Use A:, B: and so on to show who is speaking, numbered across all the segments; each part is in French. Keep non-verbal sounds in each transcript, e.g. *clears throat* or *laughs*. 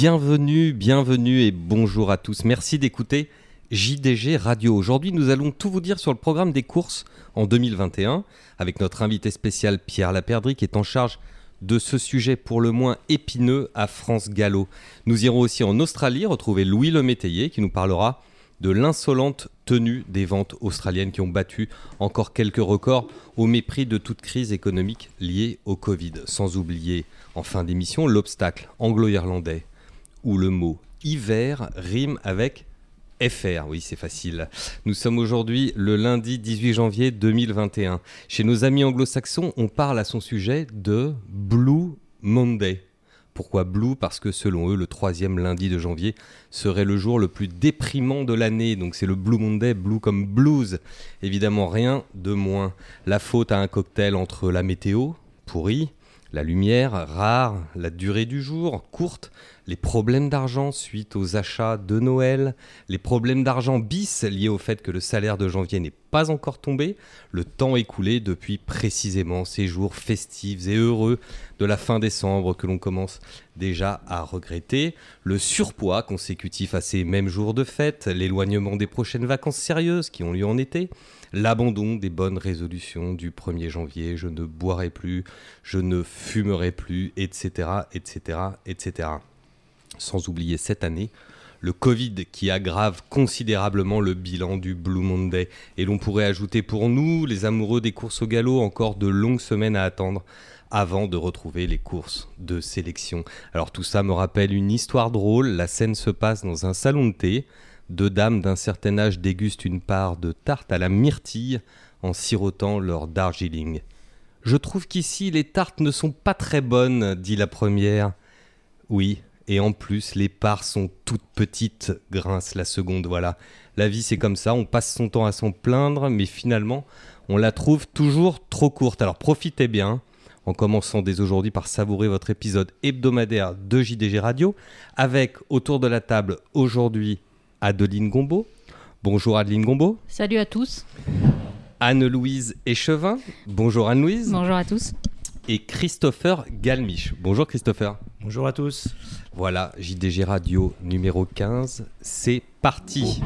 A: Bienvenue, bienvenue et bonjour à tous. Merci d'écouter JDG Radio. Aujourd'hui, nous allons tout vous dire sur le programme des courses en 2021 avec notre invité spécial Pierre Laperdry qui est en charge de ce sujet pour le moins épineux à France Gallo. Nous irons aussi en Australie retrouver Louis Lemétayer qui nous parlera de l'insolente tenue des ventes australiennes qui ont battu encore quelques records au mépris de toute crise économique liée au Covid. Sans oublier, en fin d'émission, l'obstacle anglo-irlandais où le mot hiver rime avec FR, oui c'est facile. Nous sommes aujourd'hui le lundi 18 janvier 2021. Chez nos amis anglo-saxons, on parle à son sujet de Blue Monday. Pourquoi Blue? Parce que selon eux, le troisième lundi de janvier serait le jour le plus déprimant de l'année. Donc c'est le Blue Monday, Blue comme blues. Évidemment rien de moins. La faute à un cocktail entre la météo, pourrie, la lumière, rare, la durée du jour, courte, les problèmes d'argent suite aux achats de Noël, les problèmes d'argent bis liés au fait que le salaire de janvier n'est pas encore tombé, le temps écoulé depuis précisément ces jours festifs et heureux de la fin décembre que l'on commence déjà à regretter, le surpoids consécutif à ces mêmes jours de fête, l'éloignement des prochaines vacances sérieuses qui ont lieu en été, l'abandon des bonnes résolutions du 1er janvier, je ne boirai plus, je ne fumerai plus, etc., etc., etc sans oublier cette année le Covid qui aggrave considérablement le bilan du Blue Monday. Et l'on pourrait ajouter pour nous, les amoureux des courses au galop, encore de longues semaines à attendre avant de retrouver les courses de sélection. Alors tout ça me rappelle une histoire drôle. La scène se passe dans un salon de thé. Deux dames d'un certain âge dégustent une part de tarte à la myrtille en sirotant leur Darjeeling. Je trouve qu'ici les tartes ne sont pas très bonnes, dit la première. Oui, et en plus, les parts sont toutes petites, grince la seconde. Voilà. La vie, c'est comme ça. On passe son temps à s'en plaindre, mais finalement, on la trouve toujours trop courte. Alors profitez bien, en commençant dès aujourd'hui par savourer votre épisode hebdomadaire de JDG Radio, avec autour de la table aujourd'hui Adeline Gombeau. Bonjour Adeline Gombeau.
B: Salut à tous.
A: Anne-Louise Échevin. Bonjour Anne-Louise.
B: Bonjour à tous.
A: Et Christopher Galmiche. Bonjour Christopher.
C: Bonjour à tous.
A: Voilà, JDG Radio numéro 15, c'est parti.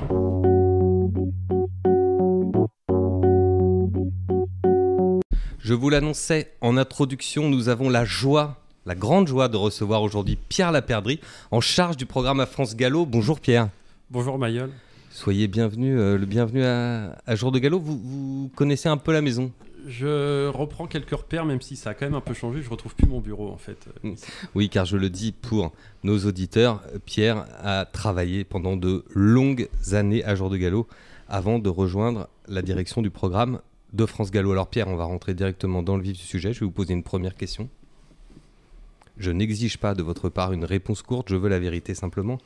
A: Je vous l'annonçais en introduction, nous avons la joie, la grande joie de recevoir aujourd'hui Pierre Laperdry en charge du programme à France Gallo. Bonjour Pierre.
D: Bonjour Mayol.
A: Soyez bienvenue, euh, le bienvenu à, Jour de Gallo. vous connaissez un peu la maison?
D: Je reprends quelques repères, même si ça a quand même un peu changé. Je retrouve plus mon bureau en fait.
A: Mm. Oui, car je le dis pour nos auditeurs, Pierre a travaillé pendant de longues années à Jour de Gallo avant de rejoindre la direction du programme de France Gallo. Alors Pierre, on va rentrer directement dans le vif du sujet. Je vais vous poser une première question. Je n'exige pas de votre part une réponse courte, je veux la vérité simplement.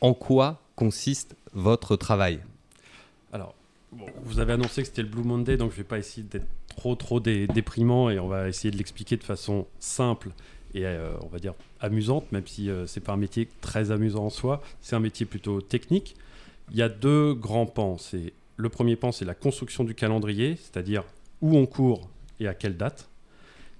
A: En quoi consiste votre travail?
D: Alors, vous avez annoncé que c'était le Blue Monday, donc je ne vais pas essayer d'être trop trop déprimant et on va essayer de l'expliquer de façon simple et euh, on va dire amusante, même si euh, c'est pas un métier très amusant en soi, c'est un métier plutôt technique. Il y a deux grands pans. Le premier pan, c'est la construction du calendrier, c'est-à-dire où on court et à quelle date.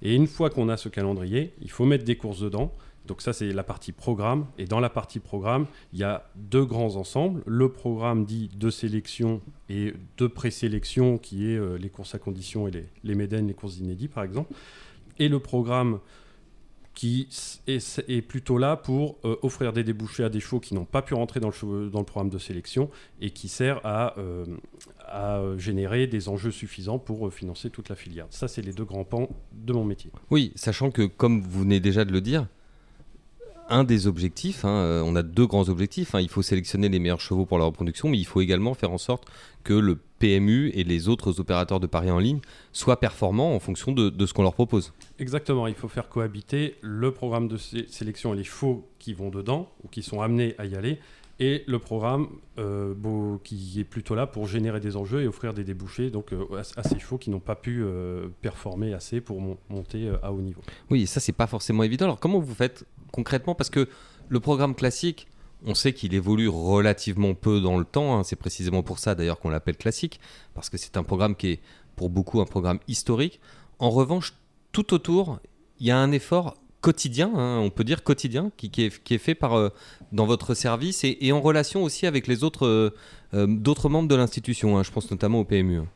D: Et une fois qu'on a ce calendrier, il faut mettre des courses dedans. Donc ça, c'est la partie programme. Et dans la partie programme, il y a deux grands ensembles. Le programme dit de sélection et de présélection, qui est euh, les courses à condition et les, les les courses inédits, par exemple. Et le programme qui est, plutôt là pour euh, offrir des débouchés à des chevaux qui n'ont pas pu rentrer dans le, dans le, programme de sélection et qui sert à, euh, à générer des enjeux suffisants pour financer toute la filière. Ça, c'est les deux grands pans de mon métier.
A: Oui, sachant que, comme vous venez déjà de le dire, un des objectifs, hein, euh, on a deux grands objectifs, hein. il faut sélectionner les meilleurs chevaux pour la reproduction, mais il faut également faire en sorte que le PMU et les autres opérateurs de paris en ligne soient performants en fonction de, ce qu'on leur propose.
D: Exactement, il faut faire cohabiter le programme de sélection et les chevaux qui vont dedans ou qui sont amenés à y aller et le programme euh, qui est plutôt là pour générer des enjeux et offrir des débouchés donc, euh, à, ces qui n'ont pas pu performer assez pour monter à haut niveau.
A: Oui, ça c'est pas forcément évident. Alors comment vous faites concrètement? Parce que le programme classique, on sait qu'il évolue relativement peu dans le temps. Hein. C'est précisément pour ça d'ailleurs qu'on l'appelle classique, parce que c'est un programme qui est pour beaucoup un programme historique. En revanche, tout autour, il y a un effort quotidien, hein, on peut dire quotidien, qui, est, fait par, dans votre service et, en relation aussi avec les autres d'autres membres de l'institution. Hein. je pense notamment au PMU. Hein.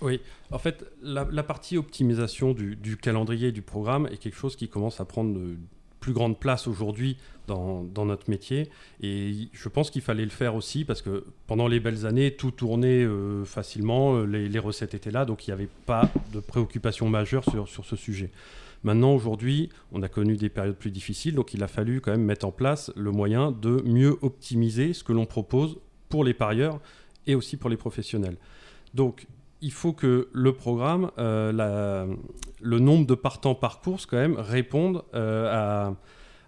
D: Oui, en fait, la, partie optimisation du, calendrier du programme est quelque chose qui commence à prendre de plus grande place aujourd'hui dans, notre métier. Et je pense qu'il fallait le faire aussi parce que pendant les belles années, tout tournait euh, facilement, les, recettes étaient là, donc il n'y avait pas de préoccupation majeure sur, sur ce sujet. Maintenant, aujourd'hui, on a connu des périodes plus difficiles, donc il a fallu quand même mettre en place le moyen de mieux optimiser ce que l'on propose pour les parieurs et aussi pour les professionnels. Donc, il faut que le programme, euh, le nombre de partants par course, quand même, réponde euh,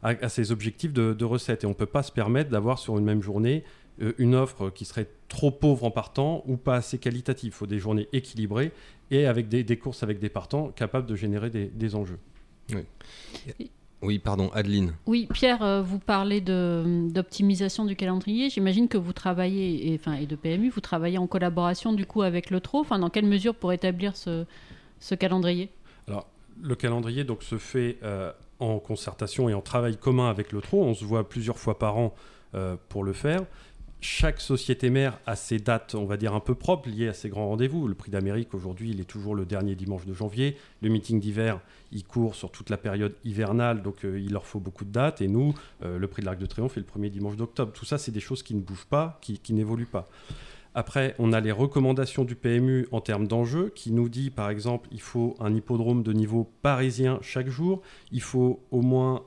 D: à, ces objectifs de, recettes. Et on ne peut pas se permettre d'avoir sur une même journée euh, une offre qui serait trop pauvre en partant ou pas assez qualitative. Il faut des journées équilibrées et avec des, courses avec des partants capables de générer des, des enjeux.
A: Oui. Oui, pardon, Adeline.
B: Oui, Pierre, euh, vous parlez d'optimisation du calendrier. J'imagine que vous travaillez, et, enfin, et de PMU, vous travaillez en collaboration du coup avec le TRO. Enfin, dans quelle mesure pour établir ce, calendrier?
D: Alors, le calendrier donc, se fait euh, en concertation et en travail commun avec le TRO. On se voit plusieurs fois par an euh, pour le faire chaque société mère a ses dates, on va dire, un peu propres liées à ses grands rendez-vous. Le prix d'Amérique, aujourd'hui, il est toujours le dernier dimanche de janvier. Le meeting d'hiver, il court sur toute la période hivernale, donc euh, il leur faut beaucoup de dates. Et nous, euh, le prix de l'Arc de Triomphe est le premier dimanche d'octobre. Tout ça, c'est des choses qui ne bougent pas, qui, qui n'évoluent pas. Après, on a les recommandations du PMU en termes d'enjeux, qui nous dit, par exemple, il faut un hippodrome de niveau parisien chaque jour, il faut au moins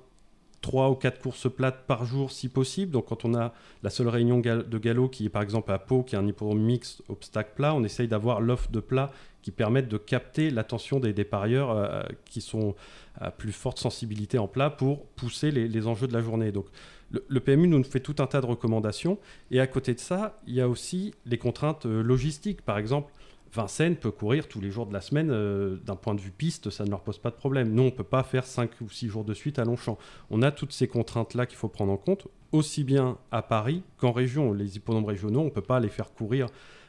D: trois ou quatre courses plates par jour si possible. Donc quand on a la seule réunion de galop qui est par exemple à Pau, qui est un hippodrome mixte obstacle plat, on essaye d'avoir l'offre de plats qui permettent de capter l'attention des, des, parieurs euh, qui sont à plus forte sensibilité en plat pour pousser les, enjeux de la journée. Donc le, PMU nous fait tout un tas de recommandations. Et à côté de ça, il y a aussi les contraintes euh, logistiques. Par exemple, Vincennes peut courir tous les jours de la semaine. Euh, d'un point de vue piste, ça ne leur pose pas de problème. Nous, on ne peut pas faire 5 ou 6 jours de suite à Longchamp. On a toutes ces contraintes-là qu'il faut prendre en compte, aussi bien à Paris qu'en région. Les hippodromes régionaux, on ne peut pas les faire courir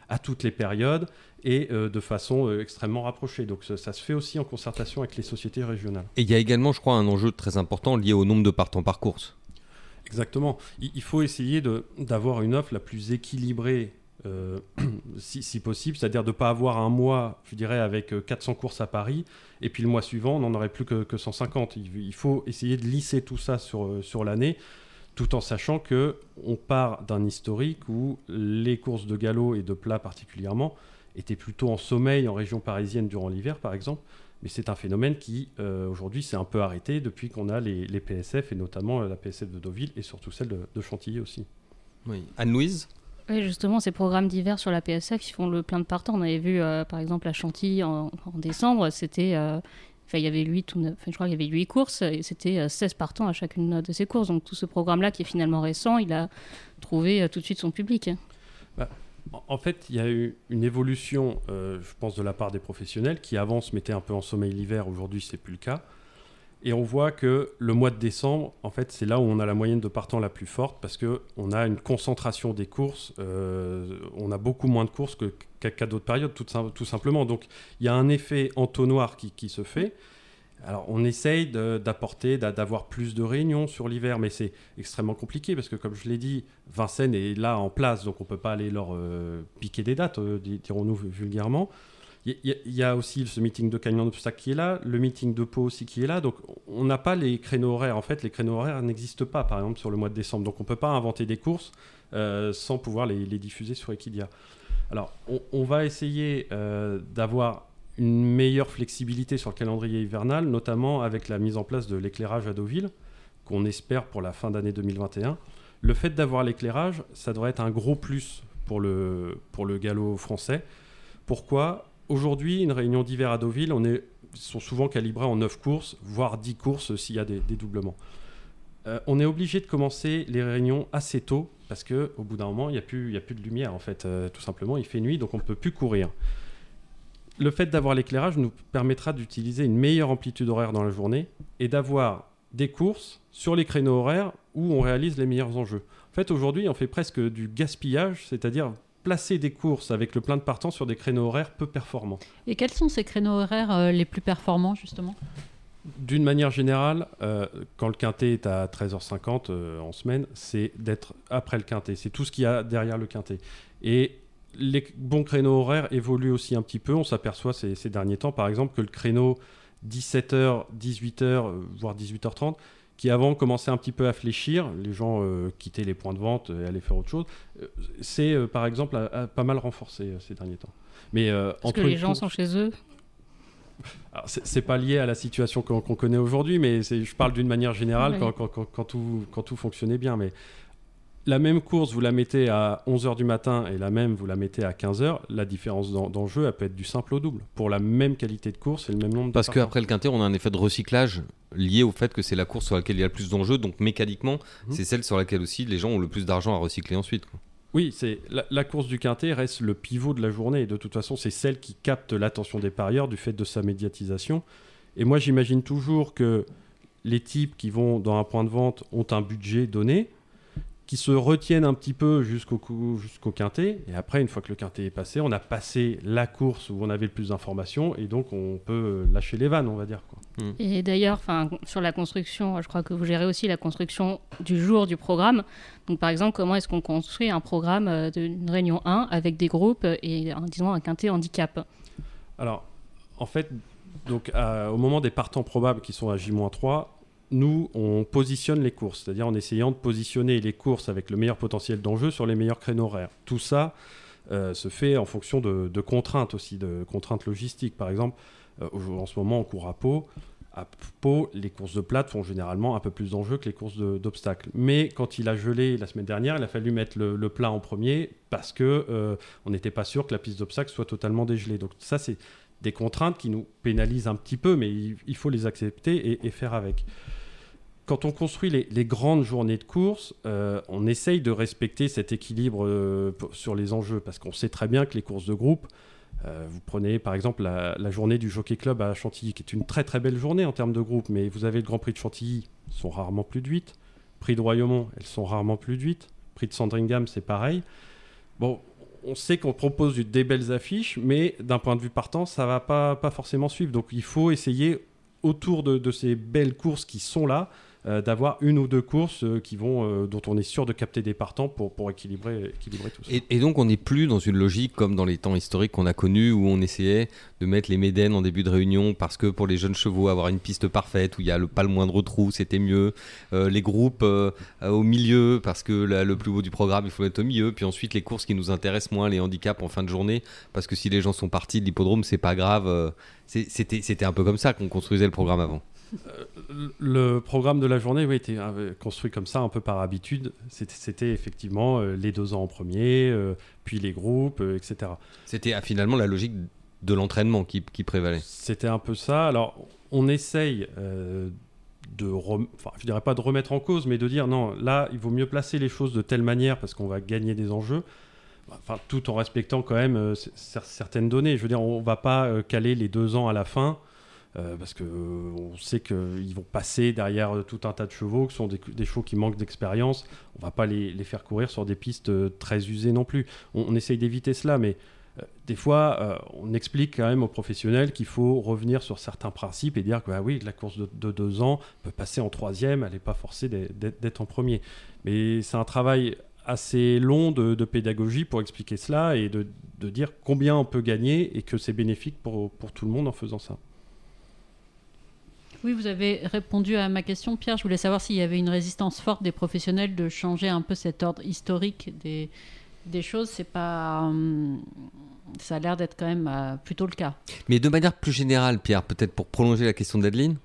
D: à toutes les périodes et euh, de façon euh, extrêmement rapprochée. Donc ça, se fait aussi en concertation avec les sociétés régionales.
A: Et il y a également, je crois, un enjeu très important lié au nombre de partants par course.
D: Exactement. Il, faut essayer d'avoir une offre la plus équilibrée euh, *clears throat* si, possible, c'est-à-dire de ne pas avoir un mois, je dirais, avec 400 euh, courses à Paris, et puis le mois suivant, on n'en aurait plus que, 150. Il, faut essayer de lisser tout ça sur, euh, sur l'année, tout en sachant que on part d'un historique où les courses de galop et de plat particulièrement étaient plutôt en sommeil en région parisienne durant l'hiver, par exemple. Mais c'est un phénomène qui, aujourd'hui, s'est un peu arrêté depuis qu'on a les, PSF, et notamment la PSF de Deauville, et surtout celle de, de Chantilly aussi.
A: Oui. Anne-Louise?
C: Oui, justement, ces programmes d'hiver sur la PSF qui font le plein de partants. On avait vu, euh, par exemple, à Chantilly en, décembre, c'était. Euh, il y avait 8 ou je crois qu'il y avait 8 courses et c'était 16 euh, partants à chacune de ces courses. Donc tout ce programme-là, qui est finalement récent, il a trouvé tout de suite son public.
D: Bah, en fait, il y a eu une évolution, je pense, de la part des professionnels qui avant se mettaient un peu en sommeil l'hiver. Aujourd'hui, c'est plus le cas. Et on voit que le mois de décembre, en fait, c'est là où on a la moyenne de partants la plus forte parce qu'on a une concentration des courses. Euh, on a beaucoup moins de courses qu'à d'autres périodes, tout, simplement. Donc, il y a un effet entonnoir qui, qui se fait. Alors, on essaye d'apporter, d'avoir plus de réunions sur l'hiver, mais c'est extrêmement compliqué parce que, comme je l'ai dit, Vincennes est là en place, donc on ne peut pas aller leur euh, piquer des dates, euh, dirons-nous vulgairement. Il y, a aussi ce meeting de Cagnon d'Obstacle qui est là, le meeting de Pau aussi qui est là. Donc, on n'a pas les créneaux horaires. En fait, les créneaux horaires n'existent pas, par exemple, sur le mois de décembre. Donc, on ne peut pas inventer des courses euh, sans pouvoir les, diffuser sur Equidia. Alors, on, va essayer euh, d'avoir une meilleure flexibilité sur le calendrier hivernal, notamment avec la mise en place de l'éclairage à Deauville, qu'on espère pour la fin d'année 2021. Le fait d'avoir l'éclairage, ça devrait être un gros plus pour le, pour le galop français. Pourquoi? Aujourd'hui, une réunion d'hiver à Deauville, on est, sont souvent calibrés en 9 courses, voire 10 courses s'il y a des, doublements. Euh, on est obligé de commencer les réunions assez tôt parce que au bout d'un moment, il n'y a, plus, a plus de lumière en fait. Euh, tout simplement, il fait nuit, donc on ne peut plus courir. Le fait d'avoir l'éclairage nous permettra d'utiliser une meilleure amplitude horaire dans la journée et d'avoir des courses sur les créneaux horaires où on réalise les meilleurs enjeux. En fait, aujourd'hui, on fait presque du gaspillage, c'est-à-dire placer des courses avec le plein de partants sur des créneaux horaires peu performants.
B: Et quels sont ces créneaux horaires euh, les plus performants justement?
D: D'une manière générale, euh, quand le quintet est à 13h50 euh, en semaine, c'est d'être après le quintet. C'est tout ce qu'il y a derrière le quintet. Et les bons créneaux horaires évoluent aussi un petit peu. On s'aperçoit ces, ces derniers temps, par exemple, que le créneau 17h, 18h, euh, voire 18h30, qui avant commençait un petit peu à fléchir, les gens euh, quittaient les points de vente et allaient faire autre chose, euh, c'est euh, par exemple pas mal renforcé ces derniers temps. Mais
C: Parce que
D: entre
C: les
D: une
C: gens
D: course-
C: sont chez eux.
D: c'est pas lié à la situation qu'on connaît aujourd'hui, mais je parle d'une manière générale
C: Oui.
D: quand, quand- quand- quand tout, quand tout fonctionnait bien. Mais la même course, vous la mettez à 11h du matin et la même, vous la mettez à 15h, la différence d'en- d'enjeu, elle peut être du simple au double. Pour la même qualité de course et le même nombre de
A: Parce qu'après le quintet, on a un effet de recyclage lié au fait que c'est la course sur laquelle il y a le plus d'enjeux, donc mécaniquement,
D: Mhm.
A: c'est celle sur laquelle aussi les gens ont le plus d'argent à recycler ensuite. quoi.
D: Oui, c'est la, la course du quintet reste le pivot de la journée. Et de toute façon, c'est celle qui capte l'attention des parieurs du fait de sa médiatisation. Et moi, j'imagine toujours que les types qui vont dans un point de vente ont un budget donné, qui se retiennent un petit peu jusqu'au quintet. Et après, une fois que le quintet est passé, on a passé la course où on avait le plus d'informations. Et donc, on peut lâcher les vannes, on va dire. Quoi.
C: Et d'ailleurs, sur la construction, je crois que vous gérez aussi la construction du jour du programme. Donc, par exemple, comment est-ce qu'on construit un programme euh, d'une réunion 1 avec des groupes et, un- disons, un quintet handicap?
D: Alors, en fait, donc, à- au moment des partants probables qui sont à J-3, nous, on positionne les courses, c'est-à-dire en essayant de positionner les courses avec le meilleur potentiel d'enjeu sur les meilleurs créneaux horaires. Tout ça euh, se fait en fonction de, contraintes aussi, de contraintes logistiques. Par exemple, euh, en ce moment, on court à Pau. À Pau, les courses de plate font généralement un peu plus d'enjeux que les courses d'obstacles. Mais quand il a gelé la semaine dernière, il a fallu mettre le, plat en premier parce que euh, on n'était pas sûr que la piste d'obstacles soit totalement dégelée. Donc ça, c'est des contraintes qui nous pénalisent un petit peu, mais il, faut les accepter et faire avec. Quand on construit les, grandes journées de course, euh, on essaye de respecter cet équilibre euh, sur les enjeux, parce qu'on sait très bien que les courses de groupe, euh, vous prenez par exemple la, journée du Jockey Club à Chantilly, qui est une très très belle journée en termes de groupe, mais vous avez le Grand Prix de Chantilly, ils sont rarement plus de 8. Prix de Royaumont, elles sont rarement plus de 8. Prix de Sandringham, c'est pareil. Bon, on sait qu'on propose des belles affiches, mais d'un point de vue partant, ça va pas, pas forcément suivre. Donc il faut essayer, autour de, ces belles courses qui sont là, d'avoir une ou deux courses euh, qui vont, euh, dont on est sûr de capter des partants pour, pour équilibrer, équilibrer tout ça.
A: Et, donc on n'est plus dans une logique comme dans les temps historiques qu'on a connus où on essayait de mettre les médènes en début de réunion parce que pour les jeunes chevaux avoir une piste parfaite où il y a le, pas le moindre trou c'était mieux. Euh, les groupes euh, euh, au milieu parce que le plus beau du programme il faut être au milieu. Puis ensuite les courses qui nous intéressent moins, les handicaps en fin de journée parce que si les gens sont partis de l'hippodrome c'est pas grave. Euh, c'était un peu comme ça qu'on construisait le programme avant.
D: Le programme de la journée oui, était euh, construit comme ça, un peu par habitude. C'était- effectivement euh, les deux ans en premier, euh, puis les groupes, euh, etc.
A: C'était ah, finalement la logique de l'entraînement qui, qui prévalait.
D: C'était un peu ça. Alors, on essaye euh, de, rem- enfin, je dirais pas de remettre en cause, mais de dire non, là, il vaut mieux placer les choses de telle manière parce qu'on va gagner des enjeux. Enfin, tout en respectant quand même euh, cer- certaines données. Je veux dire, on va pas euh, caler les deux ans à la fin. Euh, parce que euh, on sait qu'ils vont passer derrière euh, tout un tas de chevaux, qui sont des, chevaux qui manquent d'expérience. On va pas les, faire courir sur des pistes euh, très usées non plus. On, essaye d'éviter cela, mais euh, des fois, euh, on explique quand même aux professionnels qu'il faut revenir sur certains principes et dire que ah oui, la course de, de deux ans peut passer en troisième, elle n'est pas forcée d'être- en premier. Mais c'est un travail assez long de, pédagogie pour expliquer cela et de, dire combien on peut gagner et que c'est bénéfique pour tout le monde en faisant ça.
B: Oui, vous avez répondu à ma question, Pierre. Je voulais savoir s'il y avait une résistance forte des professionnels de changer un peu cet ordre historique des, choses. C'est pas, hum, ça a l'air d'être quand même euh, plutôt le cas.
A: Mais de manière plus générale, Pierre, peut-être pour prolonger la question d'Adeline,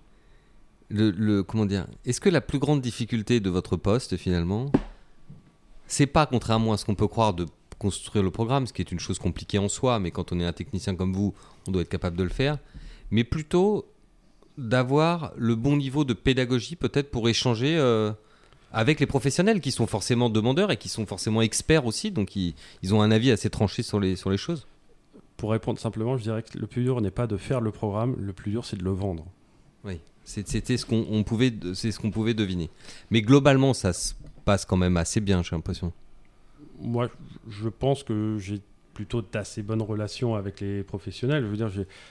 A: comment dire, est-ce que la plus grande difficulté de votre poste finalement, c'est pas contrairement à ce qu'on peut croire de construire le programme, ce qui est une chose compliquée en soi, mais quand on est un technicien comme vous, on doit être capable de le faire, mais plutôt d'avoir le bon niveau de pédagogie peut-être pour échanger euh, avec les professionnels qui sont forcément demandeurs et qui sont forcément experts aussi, donc ils, ils ont un avis assez tranché sur les, sur les choses.
D: Pour répondre simplement, je dirais que le plus dur n'est pas de faire le programme, le plus dur c'est de le vendre.
A: Oui, c'était ce qu'on on pouvait, c'est ce qu'on pouvait deviner. Mais globalement, ça se passe quand même assez bien, j'ai l'impression.
D: Moi, je pense que j'ai plutôt d'assez bonnes relations avec les professionnels. Je veux dire,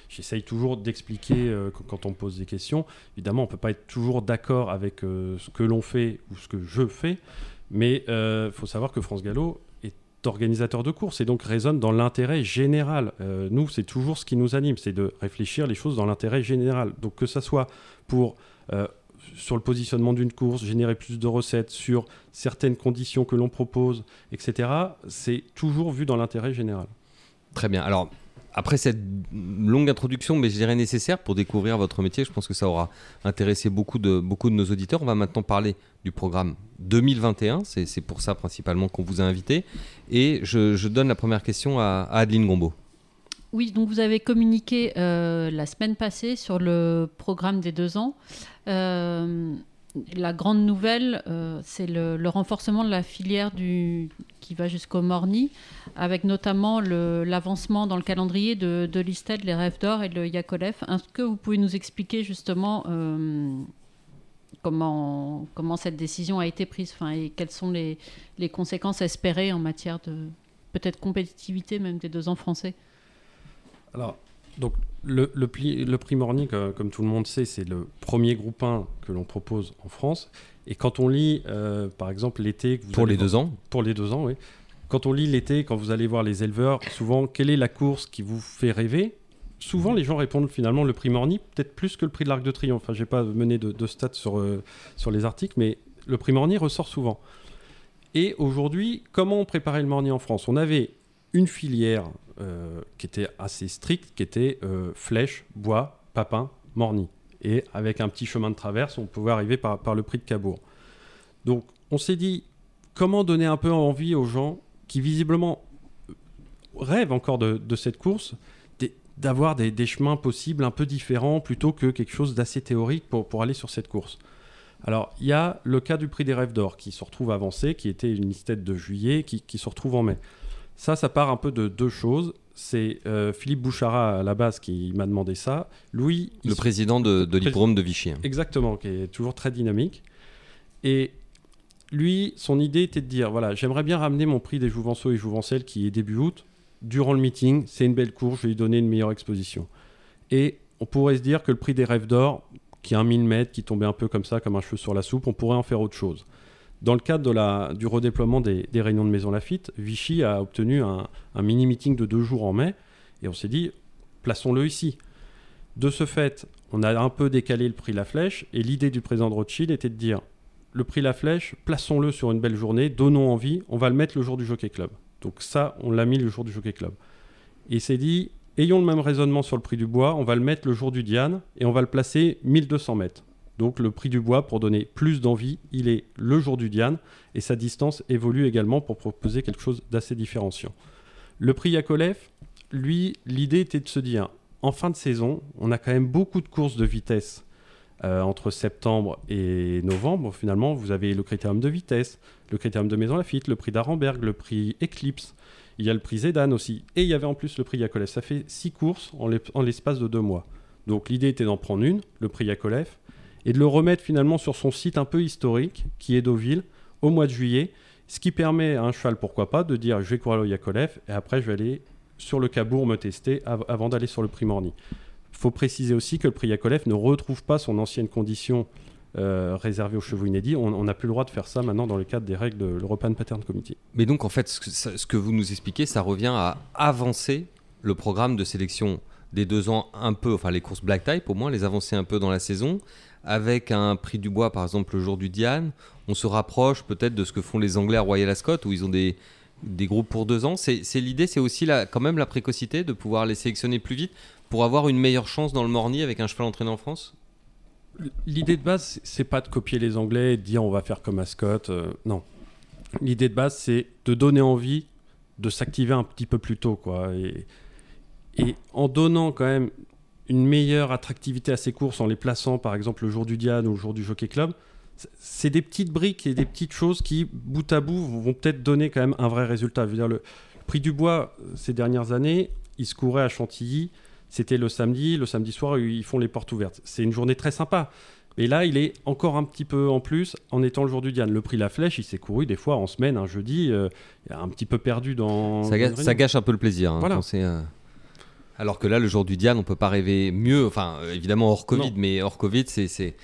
D: j'essaye toujours d'expliquer euh, quand on me pose des questions. Évidemment, on peut pas être toujours d'accord avec euh, ce que l'on fait ou ce que je fais, mais il euh, faut savoir que France Gallo est organisateur de courses et donc raisonne dans l'intérêt général. nous, c'est toujours ce qui nous anime, c'est de réfléchir les choses dans l'intérêt général. Donc que ça soit pour sur le positionnement d'une course, générer plus de recettes, sur certaines conditions que l'on propose, etc. C'est toujours vu dans l'intérêt général.
A: Très bien. Alors, après cette longue introduction, mais je dirais nécessaire pour découvrir votre métier, je pense que ça aura intéressé beaucoup de, beaucoup de nos auditeurs. On va maintenant parler du programme 2021. C'est pour ça principalement qu'on vous a invité. Et je, donne la première question à, Adeline Gombeau.
B: Oui, donc vous avez communiqué euh, la semaine passée sur le programme des deux ans. Euh, la grande nouvelle, euh, c'est le, renforcement de la filière du, qui va jusqu'au Morny, avec notamment l'avancement dans le calendrier de, l'Isted, les Rêves d'Or et le Yakolev. Est-ce que vous pouvez nous expliquer justement comment, comment cette décision a été prise enfin, et quelles sont les, les conséquences espérées en matière de peut-être compétitivité même des deux ans français?
D: Alors, donc, le, le, le prix Morning, comme tout le monde sait, c'est le premier groupe 1 que l'on propose en France. Et quand on lit, euh, par exemple, l'été.
A: Pour les deux ans
D: Pour les deux ans, oui. Quand on lit l'été, quand vous allez voir les éleveurs, souvent, quelle est la course qui vous fait rêver? Souvent, les gens répondent finalement le prix Morny, peut-être plus que le prix de l'Arc de Triomphe. Enfin, je n'ai pas mené de, stats sur, euh, sur les articles, mais le prix Morny ressort souvent. Et aujourd'hui, comment on préparait le Morny en France? On avait une filière euh, qui était assez stricte, qui était euh, flèche, bois, papin, morny. Et avec un petit chemin de traverse, on pouvait arriver par, le prix de Cabourg. Donc on s'est dit, comment donner un peu envie aux gens qui visiblement rêvent encore de, cette course, d'avoir des, chemins possibles un peu différents plutôt que quelque chose d'assez théorique pour, aller sur cette course. Alors, il y a le cas du prix des rêves d'or qui se retrouve avancé, qui était une liste de juillet, qui se retrouve en mai. Ça, ça part un peu de deux choses. C'est euh, Philippe Bouchara à la base qui m'a demandé ça. Louis,
A: le président de, de l'hippodrome de Vichy. Hein.
D: Exactement, qui est toujours très dynamique. Et lui, son idée était de dire voilà, j'aimerais bien ramener mon prix des Jouvenceaux et Jouvencelles qui est début août durant le meeting. C'est une belle course, je vais lui donner une meilleure exposition. Et on pourrait se dire que le prix des Rêves d'Or, qui est un 1000 mètres, qui tombait un peu comme ça, comme un cheveu sur la soupe, on pourrait en faire autre chose. Dans le cadre du redéploiement des, réunions de Maison Lafitte, Vichy a obtenu un, mini-meeting de deux jours en mai, et on s'est dit, plaçons-le ici. De ce fait, on a un peu décalé le prix La Flèche, et l'idée du président de Rothschild était de dire, le prix La Flèche, plaçons-le sur une belle journée, donnons envie, on va le mettre le jour du Jockey Club. Donc ça, on l'a mis le jour du Jockey Club. Et il s'est dit, ayons le même raisonnement sur le prix du bois, on va le mettre le jour du Diane, et on va le placer 1200 mètres. Donc le prix du bois, pour donner plus d'envie, il est le jour du Diane et sa distance évolue également pour proposer quelque chose d'assez différenciant. Le prix Yakolev, lui, l'idée était de se dire, en fin de saison, on a quand même beaucoup de courses de vitesse euh, entre septembre et novembre. Finalement, vous avez le critérium de vitesse, le critérium de Maison Lafitte, le prix d'Arenberg, le prix Eclipse. Il y a le prix Zedan aussi. Et il y avait en plus le prix Yakolev. Ça fait six courses en l'espace de deux mois. Donc l'idée était d'en prendre une, le prix Yakolev, et de le remettre finalement sur son site un peu historique, qui est Deauville, au mois de juillet, ce qui permet à un cheval, pourquoi pas, de dire je vais courir au Yakolev et après je vais aller sur le Cabourg me tester avant d'aller sur le prix Morny. Il faut préciser aussi que le prix Yakolev ne retrouve pas son ancienne condition euh, réservée aux chevaux inédits. On n'a plus le droit de faire ça maintenant dans le cadre des règles de l'European Pattern Committee.
A: Mais donc en fait, ce que, ce que vous nous expliquez, ça revient à avancer le programme de sélection des deux ans un peu, enfin les courses black type au moins, les avancer un peu dans la saison, avec un prix du bois, par exemple, le jour du Diane, on se rapproche peut-être de ce que font les Anglais à Royal Ascot, où ils ont des, des groupes pour deux ans. C'est l'idée, c'est aussi la, quand même la précocité de pouvoir les sélectionner plus vite pour avoir une meilleure chance dans le Morny avec un cheval entraîné en France?
D: L'idée de base, c'est pas de copier les Anglais et de dire on va faire comme Ascot. Euh, non. L'idée de base, c'est de donner envie de s'activer un petit peu plus tôt. Quoi. Et, et en donnant quand même une meilleure attractivité à ces courses en les plaçant par exemple le jour du Diane ou le jour du Jockey Club, c'est des petites briques et des petites choses qui, bout à bout, vont peut-être donner quand même un vrai résultat. Je veux dire, le, prix du bois, euh, ces dernières années, il se courait à Chantilly. C'était le samedi. Le samedi soir, ils font les portes ouvertes. C'est une journée très sympa. Et là, il est encore un petit peu en plus en étant le jour du Diane. Le prix La Flèche, il s'est couru des fois en semaine, un jeudi, euh, un petit peu perdu dans.
A: Ça, gâche un peu le plaisir. hein,
D: Voilà.
A: quand euh, Alors que là, le jour du Diane, on peut pas rêver mieux. Enfin, euh, évidemment hors Covid,
D: Non.
A: mais hors Covid, c'est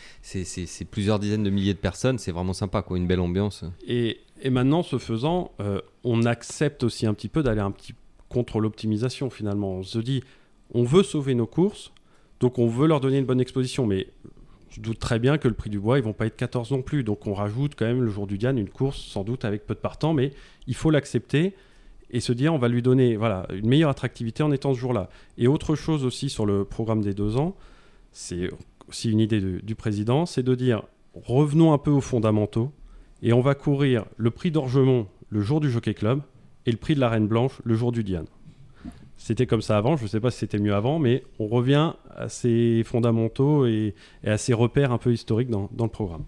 A: plusieurs dizaines de milliers de personnes. C'est vraiment sympa, quoi. Une belle ambiance.
D: Et, et maintenant, ce faisant, euh, on accepte aussi un petit peu d'aller un petit contre l'optimisation finalement. On se dit, on veut sauver nos courses, donc on veut leur donner une bonne exposition, mais je doute très bien que le prix du bois, ils vont pas être 14 non plus. Donc on rajoute quand même le jour du Diane une course, sans doute avec peu de partants, mais il faut l'accepter et se dire, on va lui donner voilà, une meilleure attractivité en étant ce jour-là. Et autre chose aussi sur le programme des deux ans, c'est aussi une idée du- président, c'est de dire, revenons un peu aux fondamentaux et on va courir le prix d'Orgemont le jour du Jockey Club et le prix de la Reine Blanche le jour du Diane. C'était comme ça avant, je ne sais pas si c'était mieux avant, mais on revient à ces fondamentaux et, à ces repères un peu historiques dans le programme.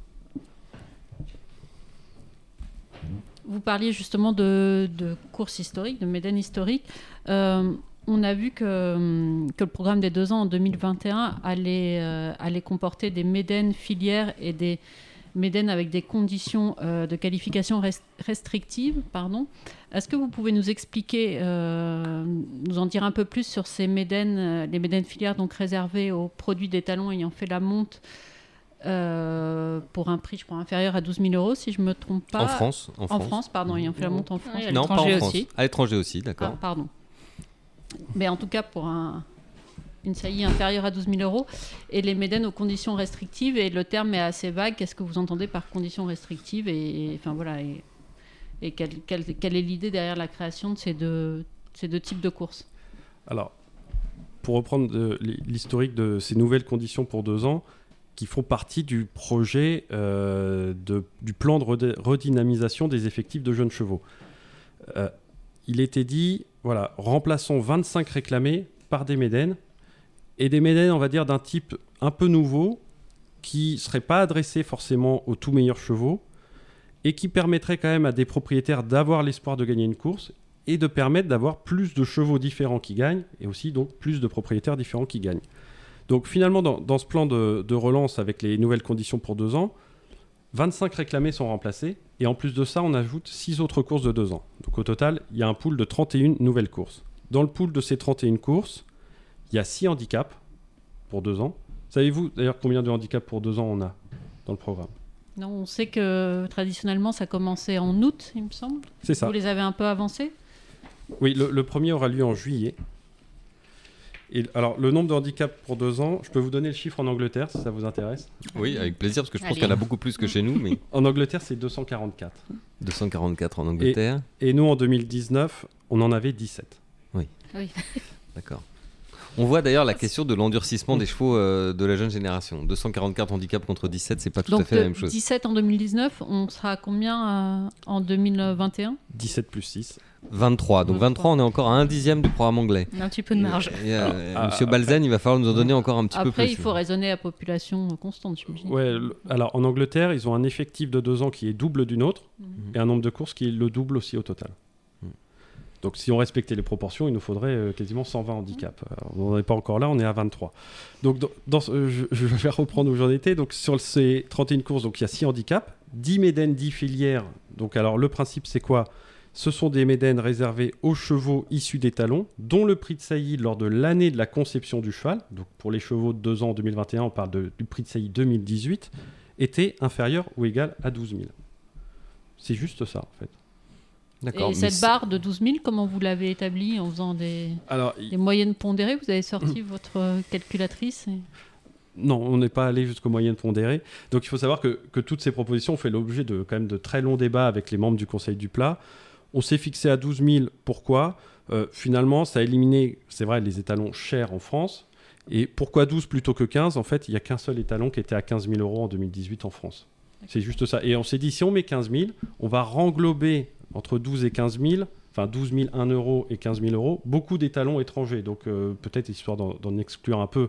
B: Vous parliez justement de, courses historiques, de médaines historiques. Euh, on a vu que, le programme des deux ans en 2021 allait, euh, allait comporter des médaines filières et des médaines avec des conditions euh, de qualification rest- restrictives. Pardon. Est-ce que vous pouvez nous expliquer, nous en dire un peu plus sur ces médaines, les médaines filières donc réservées aux produits des talons ayant fait la monte euh, pour un prix, je crois, inférieur à 12 000 euros, si je me trompe pas.
A: En France En
B: En
A: France,
B: France, pardon, ayant fait la monte en France.
C: À
A: Non, pas en
C: l'étranger
A: France.
C: aussi.
A: À l'étranger aussi,
B: Ah,
A: d'accord.
B: pardon. Mais en tout cas, pour un, une saillie inférieure à 12 000 euros. Et les médaines aux conditions restrictives, et le terme est assez vague. Qu'est-ce que vous entendez par conditions restrictives et, et- enfin, voilà, et, et quelle, quelle- quelle est l'idée derrière la création de ces deux, ces deux types de courses?
D: Alors, pour reprendre euh, l'historique de ces nouvelles conditions pour deux ans, qui font partie du projet euh, de- du plan de redynamisation des effectifs de jeunes chevaux. Euh, il était dit, voilà, remplaçons 25 réclamés par des médènes, et des médènes, on va dire, d'un type un peu nouveau, qui ne seraient pas adressés forcément aux tout meilleurs chevaux, et qui permettraient quand même à des propriétaires d'avoir l'espoir de gagner une course, et de permettre d'avoir plus de chevaux différents qui gagnent, et aussi donc plus de propriétaires différents qui gagnent. Donc finalement, dans, dans ce plan de, de relance avec les nouvelles conditions pour deux ans, 25 réclamés sont remplacés, et en plus de ça, on ajoute 6 autres courses de deux ans. Donc au total, il y a un pool de 31 nouvelles courses. Dans le pool de ces 31 courses, il y a 6 handicaps pour deux ans. Savez-vous d'ailleurs combien de handicaps pour deux ans on a dans le programme?
B: Non, On sait que traditionnellement, ça commençait en août, il me semble.
D: C'est ça.
B: Vous les avez un peu avancés?
D: Oui, le, le premier aura lieu en juillet. Et, alors, le nombre de handicaps pour deux ans, je peux vous donner le chiffre en Angleterre si ça vous intéresse.
A: Oui, avec plaisir, parce que je pense qu'il y en a beaucoup plus que chez nous, mais *laughs*
D: En Angleterre, c'est 244.
A: 244 en Angleterre.
D: Et nous, en 2019, on en avait 17. *laughs*
A: D'accord. On voit d'ailleurs la question de l'endurcissement des chevaux euh, de la jeune génération. 244 handicaps contre 17, c'est pas tout à fait la même chose.
B: 17 en 2019, on sera à combien euh, en 2021
D: 17 plus 6.
A: 23. Donc 23, on est encore à un dixième du programme anglais.
C: Un petit peu de marge.
A: Et, euh,
D: Ah,
A: Monsieur
D: après-
A: Balzen, il va falloir nous en donner encore un petit peu
B: Après,
A: plus.
B: il faut raisonner à population constante, j'imagine.
D: Ouais, alors en Angleterre, ils ont un effectif de deux ans qui est double du nôtre
B: Mhm.
D: et un nombre de courses qui est le double aussi au total.
A: Mhm.
D: Donc si on respectait les proportions, il nous faudrait euh, quasiment 120 handicaps. On n'en est pas encore là, on est à 23. Donc dans, dans ce- euh, je, je vais *laughs* reprendre où j'en étais. Donc sur ces 31 courses, donc il y a 6 handicaps, 10 médènes, 10 filières. Donc alors le principe c'est quoi? Ce sont des médènes réservés aux chevaux issus des talons, dont le prix de saillie lors de l'année de la conception du cheval, donc pour les chevaux de 2 ans en 2021, on parle de- du prix de saillie 2018, était inférieur ou égal à 12 000. C'est juste ça en fait.
A: D'accord.
B: Et cette barre de 12 000, comment vous l'avez établie en faisant des,
D: Alors,
B: moyennes pondérées? Vous avez sorti *clears throat* votre calculatrice et-
D: Non, on n'est pas allé jusqu'aux moyennes pondérées. Donc il faut savoir que, que toutes ces propositions ont fait l'objet de quand même de très longs débats avec les membres du Conseil du plat. On s'est fixé à 12 000. Pourquoi? Euh, Finalement, ça a éliminé, c'est vrai, les étalons chers en France. Et pourquoi 12 plutôt que 15 En fait, il n'y a qu'un seul étalon qui était à 15 000 euros en 2018 en France. C'est juste ça. Et on s'est dit, si on met 15 000, on va renglober entre 12 et 15 000, enfin 12 000, 1 euro et 15 000 euros, beaucoup d'étalons étrangers. Donc euh, peut-être histoire d'en exclure un peu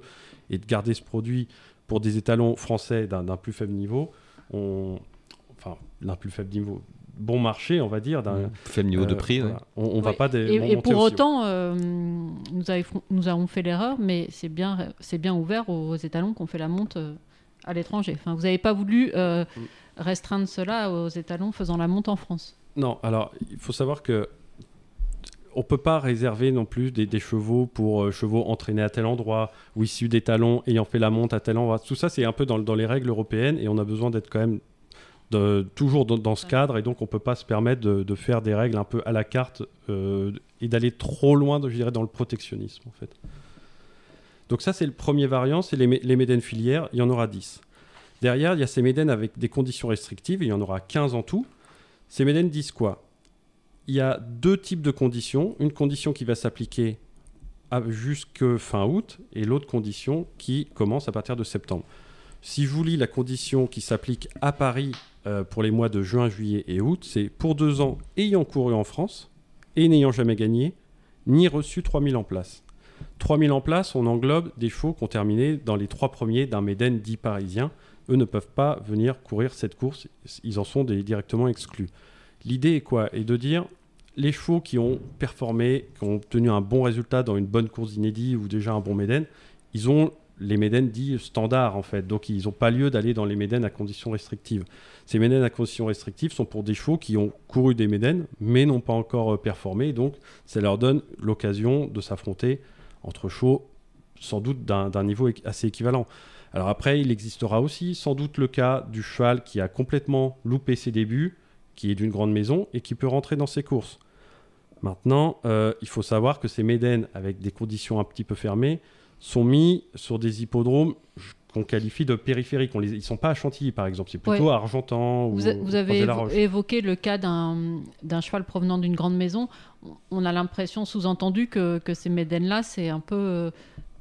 D: et de garder ce produit pour des étalons français d'un d'un plus faible niveau, on, enfin d'un plus faible niveau, bon marché, on va dire. d'un
A: Faible niveau de
D: euh,
A: prix. ouais.
D: On, on va pas des,
B: Et, pour autant, euh, nous, avons, nous avons fait l'erreur, mais c'est bien, c'est bien ouvert aux étalons qu'on fait la monte euh, à l'étranger. Enfin, vous n'avez pas voulu euh, restreindre cela aux étalons faisant la monte en France.
D: Non, alors il faut savoir que on peut pas réserver non plus des, des chevaux pour euh, chevaux entraînés à tel endroit ou issus des talons ayant fait la monte à tel endroit. Tout ça, c'est un peu dans, dans les règles européennes et on a besoin d'être quand même toujours dans, ce cadre et donc on peut pas se permettre de, faire des règles un peu à la carte euh, et d'aller trop loin, je dirais, dans le protectionnisme en fait. Donc ça, c'est le premier variant, c'est les, les médènes filières, il y en aura 10. Derrière, il y a ces médènes avec des conditions restrictives, il y en aura 15 en tout. Ces médènes disent quoi? Il y a deux types de conditions. Une condition qui va s'appliquer jusque fin août et l'autre condition qui commence à partir de septembre. Si je vous lis la condition qui s'applique à Paris euh, pour les mois de juin, juillet et août, c'est pour deux ans ayant couru en France et n'ayant jamais gagné, ni reçu 3000 en place. 3000 en place, on englobe des chevaux qui ont terminé dans les trois premiers d'un Médène dit parisien. Eux ne peuvent pas venir courir cette course, ils en sont directement exclus. L'idée est quoi? Est de dire les chevaux qui ont performé, qui ont obtenu un bon résultat dans une bonne course inédite ou déjà un bon Médène, ils ont les Médènes dits standards en fait, donc ils n'ont pas lieu d'aller dans les Médènes à conditions restrictives. Ces Médènes à conditions restrictives sont pour des chevaux qui ont couru des Médènes mais n'ont pas encore euh, performé, donc ça leur donne l'occasion de s'affronter entre chevaux sans doute d'un niveau assez équivalent. Alors après, il existera aussi sans doute le cas du cheval qui a complètement loupé ses débuts, qui est d'une grande maison et qui peut rentrer dans ses courses. Maintenant, euh, il faut savoir que ces médènes, avec des conditions un petit peu fermées, sont mis sur des hippodromes qu'on qualifie de périphériques. On les, ils ne sont pas à Chantilly, par exemple. C'est plutôt
B: Ouais.
D: à Argentan ou
B: Vous, a- vous avez
D: la
B: évoqué le cas d'un cheval provenant d'une grande maison. On- a l'impression, sous-entendu, que, que ces médènes-là, c'est un peu euh,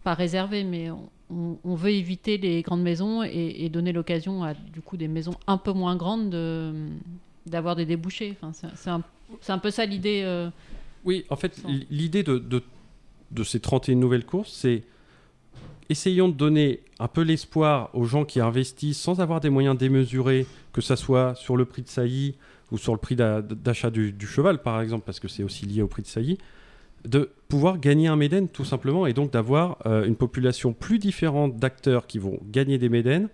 B: pas réservé, mais on, on- on veut éviter les grandes maisons et, et donner l'occasion à du coup des maisons un peu moins grandes de- d'avoir des débouchés. Enfin, c'est un, un peu ça l'idée. euh,
D: Oui, en fait, l'idée de, de, de ces 31 nouvelles courses, c'est essayons de donner un peu l'espoir aux gens qui investissent sans avoir des moyens démesurés, que ça soit sur le prix de saillie ou sur le prix d'a- d'achat du, cheval, par exemple, parce que c'est aussi lié au prix de saillie, de pouvoir gagner un médène, tout simplement, et donc d'avoir euh, une population plus différente d'acteurs qui vont gagner des médènes,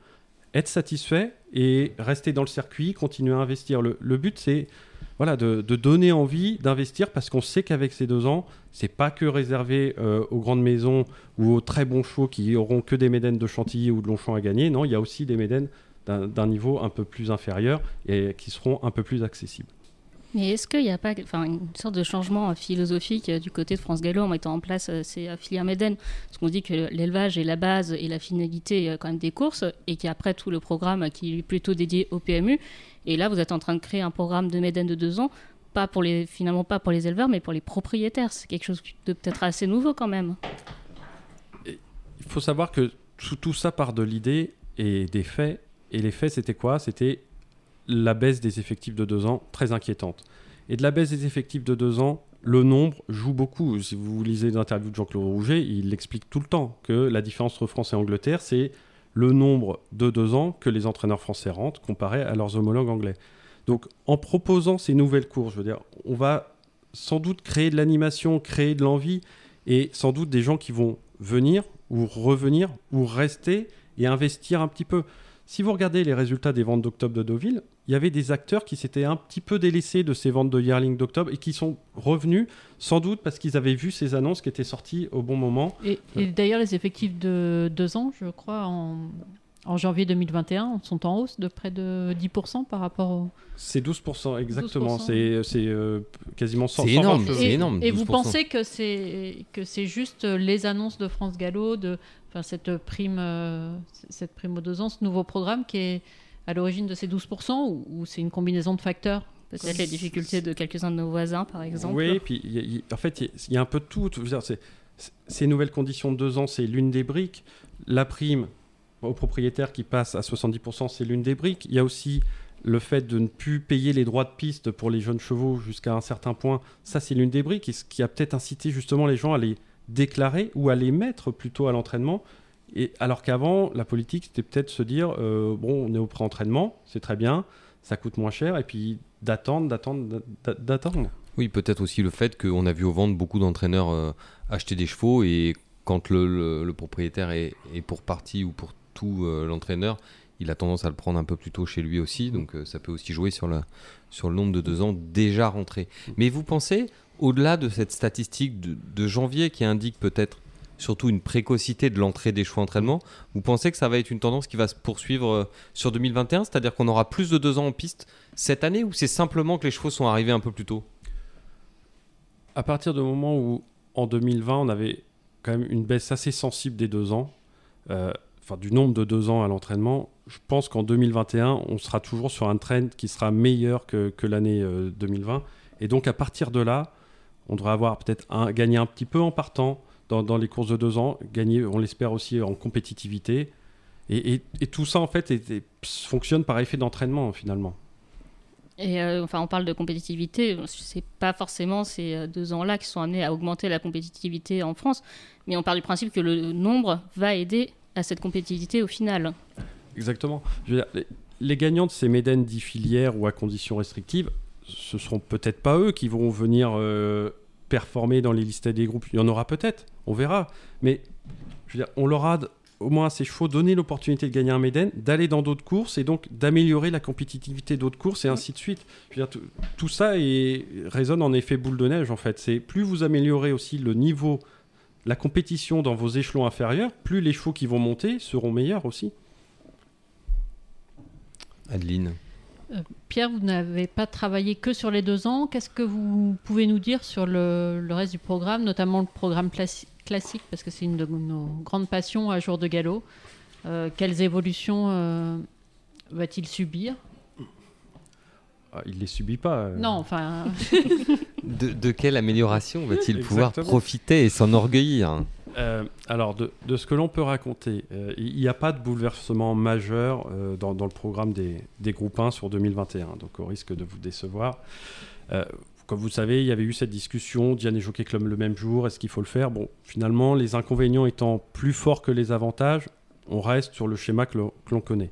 D: être satisfaits et rester dans le circuit, continuer à investir. Le but, c'est voilà, de, donner envie d'investir parce qu'on sait qu'avec ces deux ans, c'est pas que réservé euh, aux grandes maisons ou aux très bons chevaux qui auront que des médènes de Chantilly ou de Longchamp à gagner. Non, il y a aussi des médènes d'un niveau un peu plus inférieur et qui seront un peu plus accessibles.
C: Mais est-ce qu'il n'y a pas une sorte de changement euh, philosophique euh, du côté de France Gallo en mettant en place ces filières Médène Parce qu'on dit que l'élevage est la base et la finalité quand même des courses et qu'après tout le programme qui est plutôt dédié au PMU. Et là, vous êtes en train de créer un programme de Médène de deux ans, pas finalement pas pour les éleveurs, mais pour les propriétaires. C'est quelque chose de peut-être assez nouveau quand même.
D: Il faut savoir que tout, tout ça part de l'idée et des faits. Et les faits, c'était quoi? C'était la baisse des effectifs de deux ans, très inquiétante. Et de la baisse des effectifs de deux ans, le nombre joue beaucoup. Si vous lisez l'interview de Jean-Claude Rouget, il explique tout le temps que la différence entre France et Angleterre, c'est le nombre de deux ans que les entraîneurs français rentrent comparé à leurs homologues anglais. Donc, en proposant ces nouvelles courses, je veux dire, on va sans doute créer de l'animation, créer de l'envie, et sans doute des gens qui vont venir ou revenir ou rester et investir un petit peu. Si vous regardez les résultats des ventes d'octobre de Deauville, il y avait des acteurs qui s'étaient un petit peu délaissés de ces ventes de yearling d'octobre et qui sont revenus sans doute parce qu'ils avaient vu ces annonces qui étaient sorties au bon moment.
B: Et, et d'ailleurs, les effectifs de deux ans, je crois, en, en janvier 2021, sont en hausse de près de 10% par rapport au.
D: C'est 12% exactement,
B: 12%.
D: c'est c'est, euh, quasiment 100
A: C'est
D: 120
A: énorme, c'est
B: et,
A: énorme,
B: Et vous
A: 12%.
B: pensez que c'est que c'est juste les annonces de France Gallo, de enfin cette prime, euh, cette prime aux deux ans, ce nouveau programme qui est à l'origine de ces 12% ou, ou c'est une combinaison de facteurs?
C: Peut-être les difficultés de quelques-uns de nos voisins, par exemple.
D: Oui, puis y a- y en fait, il y a- il y, a un peu de tout. C'est- ces nouvelles conditions de deux ans, c'est l'une des briques. La prime aux propriétaires qui passe à 70%, c'est l'une des briques. Il y a aussi le fait de ne plus payer les droits de piste pour les jeunes chevaux jusqu'à un certain point. Ça, c'est l'une des briques, et ce qui a peut-être incité justement les gens à les déclarer ou à les mettre plutôt à l'entraînement. Et alors qu'avant, la politique, c'était peut-être se dire euh, bon, on est au pré-entraînement, c'est très bien, ça coûte moins cher, et puis d'attendre, d'attendre, d'a- d'attendre.
A: Oui, peut-être aussi le fait qu'on a vu au ventre beaucoup d'entraîneurs euh, acheter des chevaux et quand le, propriétaire est, est pour partie ou pour tout euh, l'entraîneur, il a tendance à le prendre un peu plus tôt chez lui aussi, donc ça peut aussi jouer sur, la, sur le nombre de deux ans déjà rentrés. Mais vous pensez, au-delà de cette statistique de, janvier qui indique peut-être surtout une précocité de l'entrée des chevaux entraînement, vous pensez que ça va être une tendance qui va se poursuivre sur 2021, c'est-à-dire qu'on aura plus de deux ans en piste cette année, ou c'est simplement que les chevaux sont arrivés un peu plus tôt?
D: À partir du moment où, en 2020, on avait quand même une baisse assez sensible des deux ans, euh, enfin du nombre de deux ans à l'entraînement, je pense qu'en 2021, on sera toujours sur un trend qui sera meilleur que, l'année 2020. Euh, Et donc à partir de là, on devrait avoir peut-être gagné un petit peu en partant dans, les courses de deux ans, gagner, on l'espère aussi en compétitivité. Et, tout ça, en fait, fonctionne par effet d'entraînement, finalement.
C: Et euh, enfin, on parle de compétitivité. C'est pas forcément ces euh, deux ans-là qui sont amenés à augmenter la compétitivité en France, mais on parle du principe que le nombre va aider à cette compétitivité au final.
D: Exactement. les, gagnants de ces médaines dix filières ou à conditions restrictives, ce seront peut-être pas eux qui vont venir euh, performer dans les listes des groupes. Il y en aura peut-être, on verra. Mais je veux dire, on leur a au moins à ces chevaux donné l'opportunité de gagner un Méden, d'aller dans d'autres courses et donc d'améliorer la compétitivité d'autres courses et ainsi de suite. Je veux dire, tout, ça est, résonne en effet boule de neige en fait. C'est plus vous améliorez aussi le niveau, la compétition dans vos échelons inférieurs, plus les chevaux qui vont monter seront meilleurs aussi.
A: Adeline.
B: Euh, Pierre, vous n'avez pas travaillé que sur les deux ans. Qu'est-ce que vous pouvez nous dire sur le, le reste du programme, notamment le programme classique classique, parce que c'est une de nos grandes passions à jour de galop. Euh, quelles évolutions euh, va-t-il subir?
D: Ah, Il ne les subit pas. Euh.
B: Non, enfin. *laughs*
A: de, quelle amélioration va-t-il pouvoir profiter et s'enorgueillir?
D: Alors, de, ce que l'on peut raconter, il n'y a pas de bouleversement majeur dans, le programme des, des groupes 1 sur 2021, donc au risque de vous décevoir. Comme vous savez, il y avait eu cette discussion, Diane et Jockey Club le même jour, est-ce qu'il faut le faire? Bon, finalement, les inconvénients étant plus forts que les avantages, on reste sur le schéma que l'on connaît.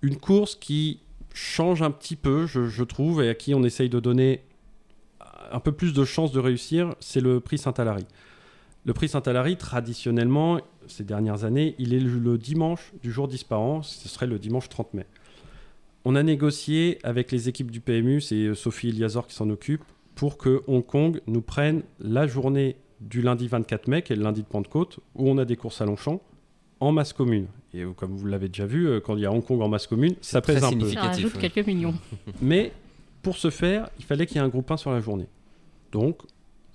D: Une course qui change un petit peu, je, trouve, et à qui on essaye de donner un peu plus de chances de réussir, c'est le prix Saint-Alary. Le prix Saint-Alary, traditionnellement, ces dernières années, il est le dimanche du jour disparant, ce serait le dimanche 30 mai. On a négocié avec les équipes du PMU, c'est euh, Sophie Eliazor qui s'en occupe, pour que Hong Kong nous prenne la journée du lundi 24 mai, qui est le lundi de Pentecôte, où on a des courses à Longchamp, en masse commune. Et euh, comme vous l'avez déjà vu, euh, quand il y a Hong Kong en masse commune, ça pèse un peu.
C: Ça rajoute quelques millions.
D: Mais pour ce faire, il fallait qu'il y ait un groupe 1 sur la journée. Donc,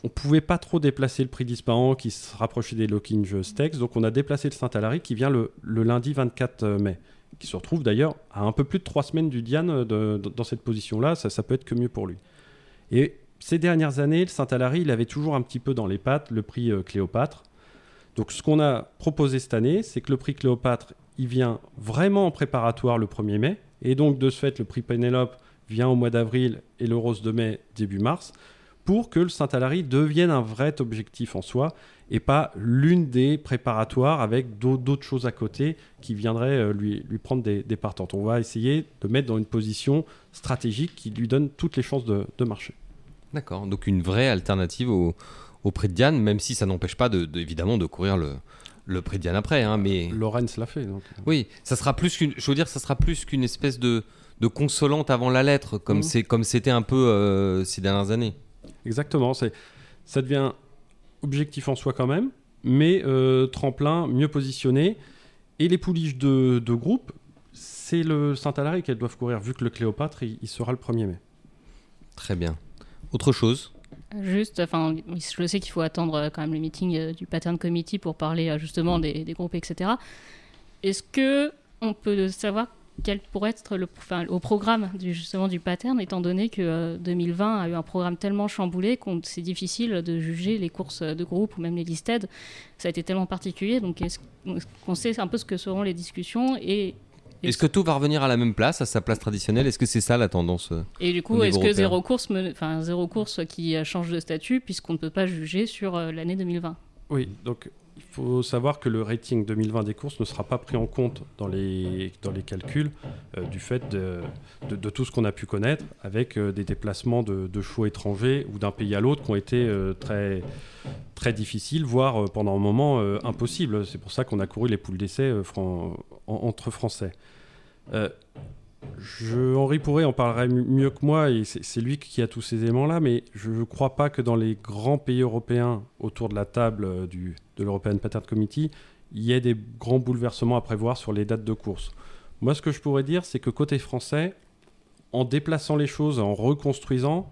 D: on pouvait pas trop déplacer le prix disparant qui se rapprochait des Locking Stakes. Donc, on a déplacé le Saint-Alary qui vient le, lundi 24 mai qui se retrouve d'ailleurs à un peu plus de trois semaines du Diane euh, dans cette position-là, ça, ça peut être que mieux pour lui. Et ces dernières années, le Saint-Alary, il avait toujours un petit peu dans les pattes le prix euh, Cléopâtre. Donc ce qu'on a proposé cette année, c'est que le prix Cléopâtre, il vient vraiment en préparatoire le 1er mai, et donc de ce fait, le prix Pénélope vient au mois d'avril et le Rose de mai début mars, pour que le Saint-Alary devienne un vrai objectif en soi et pas l'une des préparatoires avec d'autres choses à côté qui viendraient euh, lui, lui prendre des, des, partantes. On va essayer de mettre dans une position stratégique qui lui donne toutes les chances de, de marcher.
A: D'accord, donc une vraie alternative au, au, prix de Diane, même si ça n'empêche pas de, évidemment de courir le, le prix de Diane après. Hein, mais...
D: Lorenz l'a fait. Donc.
A: Oui, ça sera plus qu'une, je veux dire, ça sera plus qu'une espèce de, de consolante avant la lettre, comme, mmh. c'est, comme c'était un peu euh, ces dernières années.
D: Exactement, c'est, ça devient objectif en soi quand même, mais euh, tremplin mieux positionné. Et les pouliches de, groupe, c'est le Saint-Alary qu'elles doivent courir, vu que le Cléopâtre, il, sera le 1er mai.
A: Très bien. Autre chose?
C: Juste, enfin, je sais qu'il faut attendre euh, quand même le meeting euh, du Pattern Committee pour parler justement des, des groupes, etc. Est-ce que on peut savoir quel pourrait être le, au programme du, justement du pattern, étant donné que 2020 euh, a eu un programme tellement chamboulé qu'on c'est difficile de juger les courses de groupe ou même les listed. Ça a été tellement particulier, donc est-ce qu'on sait un peu ce que seront les discussions et
A: est-ce que tout va revenir à la même place, à sa place traditionnelle? Est-ce que c'est ça la tendance euh,
C: Et du coup, est-ce que zéro course, enfin zéro course qui change de statut puisqu'on ne peut pas juger sur euh, l'année 2020
D: Oui, donc il faut savoir que le rating 2020 des courses ne sera pas pris en compte dans les, dans les calculs euh, du fait de, de, tout ce qu'on a pu connaître avec euh, des déplacements de, de, chevaux étrangers ou d'un pays à l'autre qui ont été euh, très, très difficiles, voire pendant un moment impossibles. C'est pour ça qu'on a couru les poules d'essai entre Français. Je, Henri Pourret en parlerait mieux que moi, et c'est lui qui a tous ces éléments-là, mais je ne crois pas que dans les grands pays européens, autour de la table euh, du, de l'European Pattern Committee, il y ait des grands bouleversements à prévoir sur les dates de course. Moi, ce que je pourrais dire, c'est que côté français, en déplaçant les choses, en reconstruisant,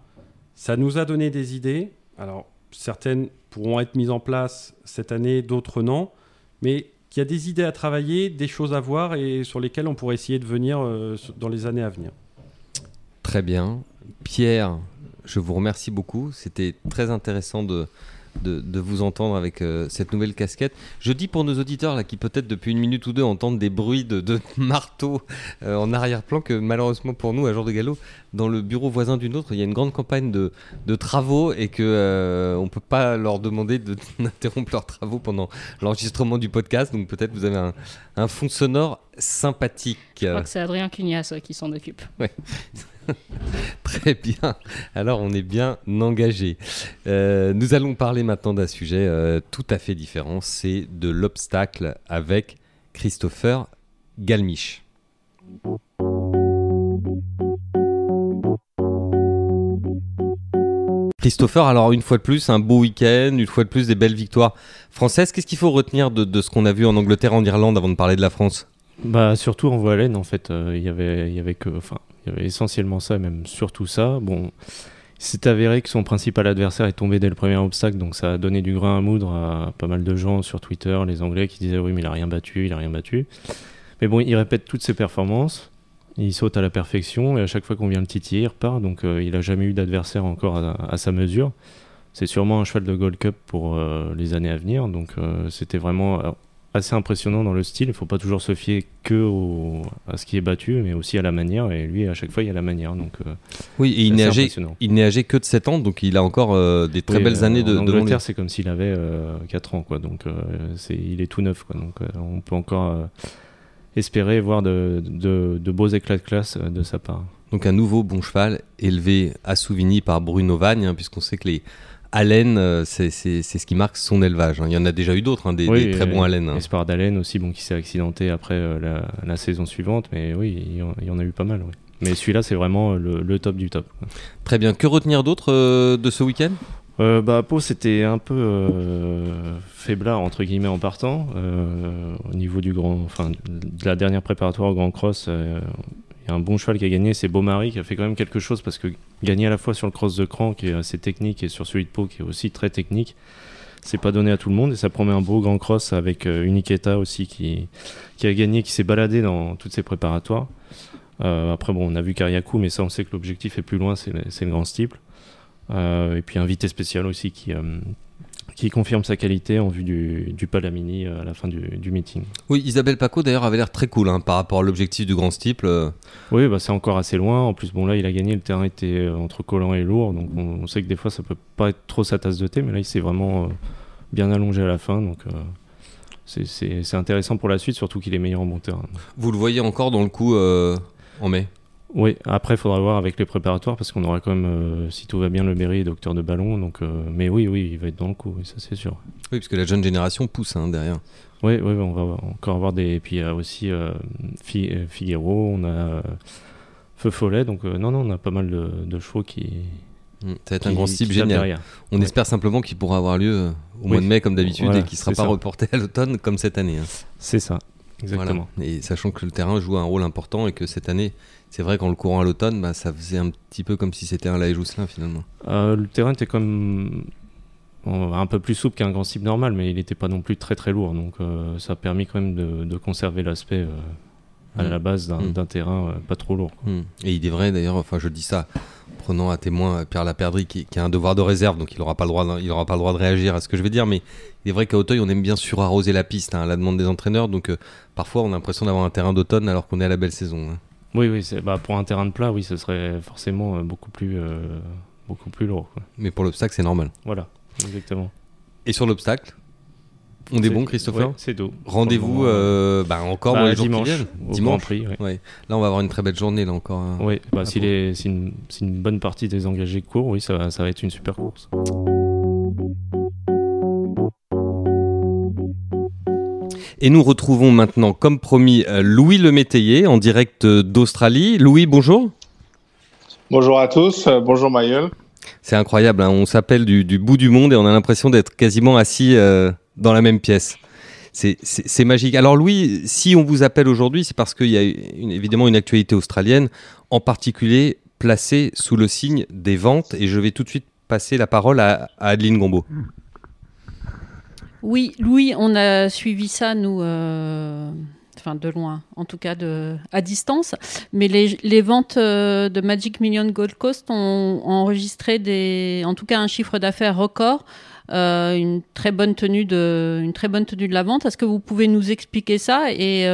D: ça nous a donné des idées. Alors, certaines pourront être mises en place cette année, d'autres non. Mais qu'il y a des idées à travailler, des choses à voir et sur lesquelles on pourrait essayer de venir euh, dans les années à venir.
A: Très bien. Pierre, je vous remercie beaucoup. C'était très intéressant de, de, vous entendre avec euh, cette nouvelle casquette. Je dis pour nos auditeurs là, qui peut-être depuis une minute ou deux entendent des bruits de, de *laughs* marteau euh, en arrière-plan que malheureusement pour nous, à Jour de Galop, dans le bureau voisin d'une autre, il y a une grande campagne de, de travaux et que euh, on peut pas leur demander *laughs* d'interrompre leurs travaux pendant l'enregistrement du podcast. Donc peut-être vous avez un, un, fond sonore sympathique.
C: Je crois que c'est Adrien Cugnas qui s'en occupe.
A: Ouais. *laughs* Très bien. Alors on est bien engagé. Euh, nous allons parler maintenant d'un sujet euh, tout à fait différent. C'est de l'obstacle avec Christopher Galmiche. Christopher, alors une fois de plus, un beau week-end, une fois de plus des belles victoires françaises. Qu'est-ce qu'il faut retenir de, ce qu'on a vu en Angleterre, en Irlande, avant de parler de la France?
E: Bah surtout en voie en fait, euh, il avait, que, essentiellement ça, même surtout ça. Bon, c'est avéré que son principal adversaire est tombé dès le premier obstacle, donc ça a donné du grain à moudre à pas mal de gens sur Twitter, les Anglais qui disaient oui mais il a rien battu, il a rien battu. Mais bon, il répète toutes ses performances, il saute à la perfection et à chaque fois qu'on vient le titiller, il repart, donc euh, il a jamais eu d'adversaire encore à, sa mesure. C'est sûrement un cheval de Gold Cup pour euh, les années à venir, donc euh, c'était vraiment assez impressionnant dans le style. Il faut pas toujours se fier que à ce qui est battu, mais aussi à la manière. Et lui, à chaque fois, il y a la manière. Donc, euh,
A: oui, il n'est âgé, il n'est âgé que de 7 ans, donc il a encore euh, des très belles années de.
E: En Angleterre, c'est comme s'il avait 4 ans, quoi. Donc, c'est, il est tout neuf, quoi. Donc, on peut encore espérer voir de, de, beaux éclats de classe de sa part.
A: Donc, un nouveau bon cheval élevé à Souvigny par Bruno Vagne, hein, puisqu'on sait que les Allen, euh, c'est ce qui marque son élevage. Hein. Il y en a déjà eu d'autres, hein, des, très bons Allen.
E: Hein. Espoir d'Allen aussi, bon, qui s'est accidenté après euh, la, saison suivante, mais oui, il y en a eu pas mal. Mais celui-là, c'est vraiment le, top du top.
A: Très bien. Que retenir d'autre euh, de ce week-end?
E: Bah, Pau, c'était un peu faiblard entre guillemets en partant. au niveau du grand, enfin, de la dernière préparatoire au Grand Cross, y a un bon cheval qui a gagné, c'est Beaumarie qui a fait quand même quelque chose parce que gagner à la fois sur le cross de cran qui est assez technique et sur celui de Pau qui est aussi très technique, c'est pas donné à tout le monde et ça promet un beau grand cross avec euh, Uniqueta aussi qui, qui a gagné, qui s'est baladé dans toutes ses préparatoires. Euh, après, bon, on a vu Kariakou, mais ça, on sait que l'objectif est plus loin, c'est le, grand steeple. Euh, et puis invité spécial aussi qui, qui confirme sa qualité en vue du, du Palamini euh, à la fin du, du, meeting.
A: Oui, Isabelle Paco d'ailleurs avait l'air très cool hein, par rapport à l'objectif du grand steeple. Euh.
E: Oui, bah, c'est encore assez loin. En plus, bon là, il a gagné, le terrain était euh, entre collant et lourd, donc on, sait que des fois ça peut pas être trop sa tasse de thé, mais là il s'est vraiment bien allongé à la fin, donc c'est intéressant pour la suite, surtout qu'il est meilleur en bon terrain.
A: Vous le voyez encore dans le coup en mai?
E: Oui, après, il faudra voir avec les préparatoires parce qu'on aura quand même, euh, si tout va bien, le Berry et docteur de ballon. Donc, euh, mais oui, oui, il va être dans le coup, ça c'est sûr.
A: Oui, parce que la jeune génération pousse hein, derrière.
E: Oui, oui, on va encore avoir des. Et puis il y a aussi euh, Figuero, on a Feu Follet. Donc, non, non, on a pas mal de, chevaux qui.
A: Mmh, ça va être un grand cible génial. On espère simplement qu'il pourra avoir lieu au mois de mai comme d'habitude et qu'il ne sera pas reporté à l'automne comme cette année. Hein.
E: C'est ça, exactement.
A: Et sachant que le terrain joue un rôle important et que cette année, c'est vrai qu'en le courant à l'automne, bah, ça faisait un petit peu comme si c'était un Laï Jousselin finalement.
E: Euh, le terrain était comme un peu plus souple qu'un grand cible normal, mais il n'était pas non plus très très lourd. Donc euh, ça a permis quand même de, conserver l'aspect euh, à mm. la base d'un mm. terrain pas trop lourd.
A: Mm. Et il est vrai d'ailleurs, enfin je dis ça prenant à témoin Pierre Laperdrie qui, qui, a un devoir de réserve, donc il n'aura pas, le droit, il aura pas le droit de réagir à ce que je vais dire, mais il est vrai qu'à Auteuil on aime bien surarroser la piste hein, à la demande des entraîneurs, donc parfois on a l'impression d'avoir un terrain d'automne alors qu'on est à la belle saison. Hein.
E: Oui, oui, bah, pour un terrain de plat, oui, ce serait forcément euh, beaucoup plus, euh, beaucoup plus lourd.
A: Mais pour l'obstacle, c'est normal.
E: Voilà, exactement.
A: Et sur l'obstacle on est, bon, Christopher
E: C'est doux.
A: Rendez-vous euh, bah, encore
E: bah,
A: les jours
E: dimanche,
A: Dimanche.
E: Prix,
A: ouais. Là, on va avoir une très belle journée là encore. Hein.
E: oui, bah, si c'est une, une, bonne partie des engagés courent, oui, ça, ça va être une super course.
A: Et nous retrouvons maintenant, comme promis, Louis Lemétayer en direct d'Australie. Louis, bonjour.
F: Bonjour à tous, bonjour Mayol.
A: C'est incroyable, hein. on s'appelle du, bout du monde et on a l'impression d'être quasiment assis dans la même pièce. C'est magique. Alors Louis, si on vous appelle aujourd'hui, c'est parce qu'il y a évidemment une actualité australienne, en particulier placée sous le signe des ventes. Et je vais tout de suite passer la parole à, Adeline Gombeau.
B: Oui, Louis, on a suivi ça, nous, euh, enfin de loin, en tout cas à distance. Mais les, ventes euh, de Magic Million Gold Coast ont, enregistré en tout cas un chiffre d'affaires record euh, une très bonne tenue de, une la vente. Est-ce que vous pouvez nous expliquer ça et,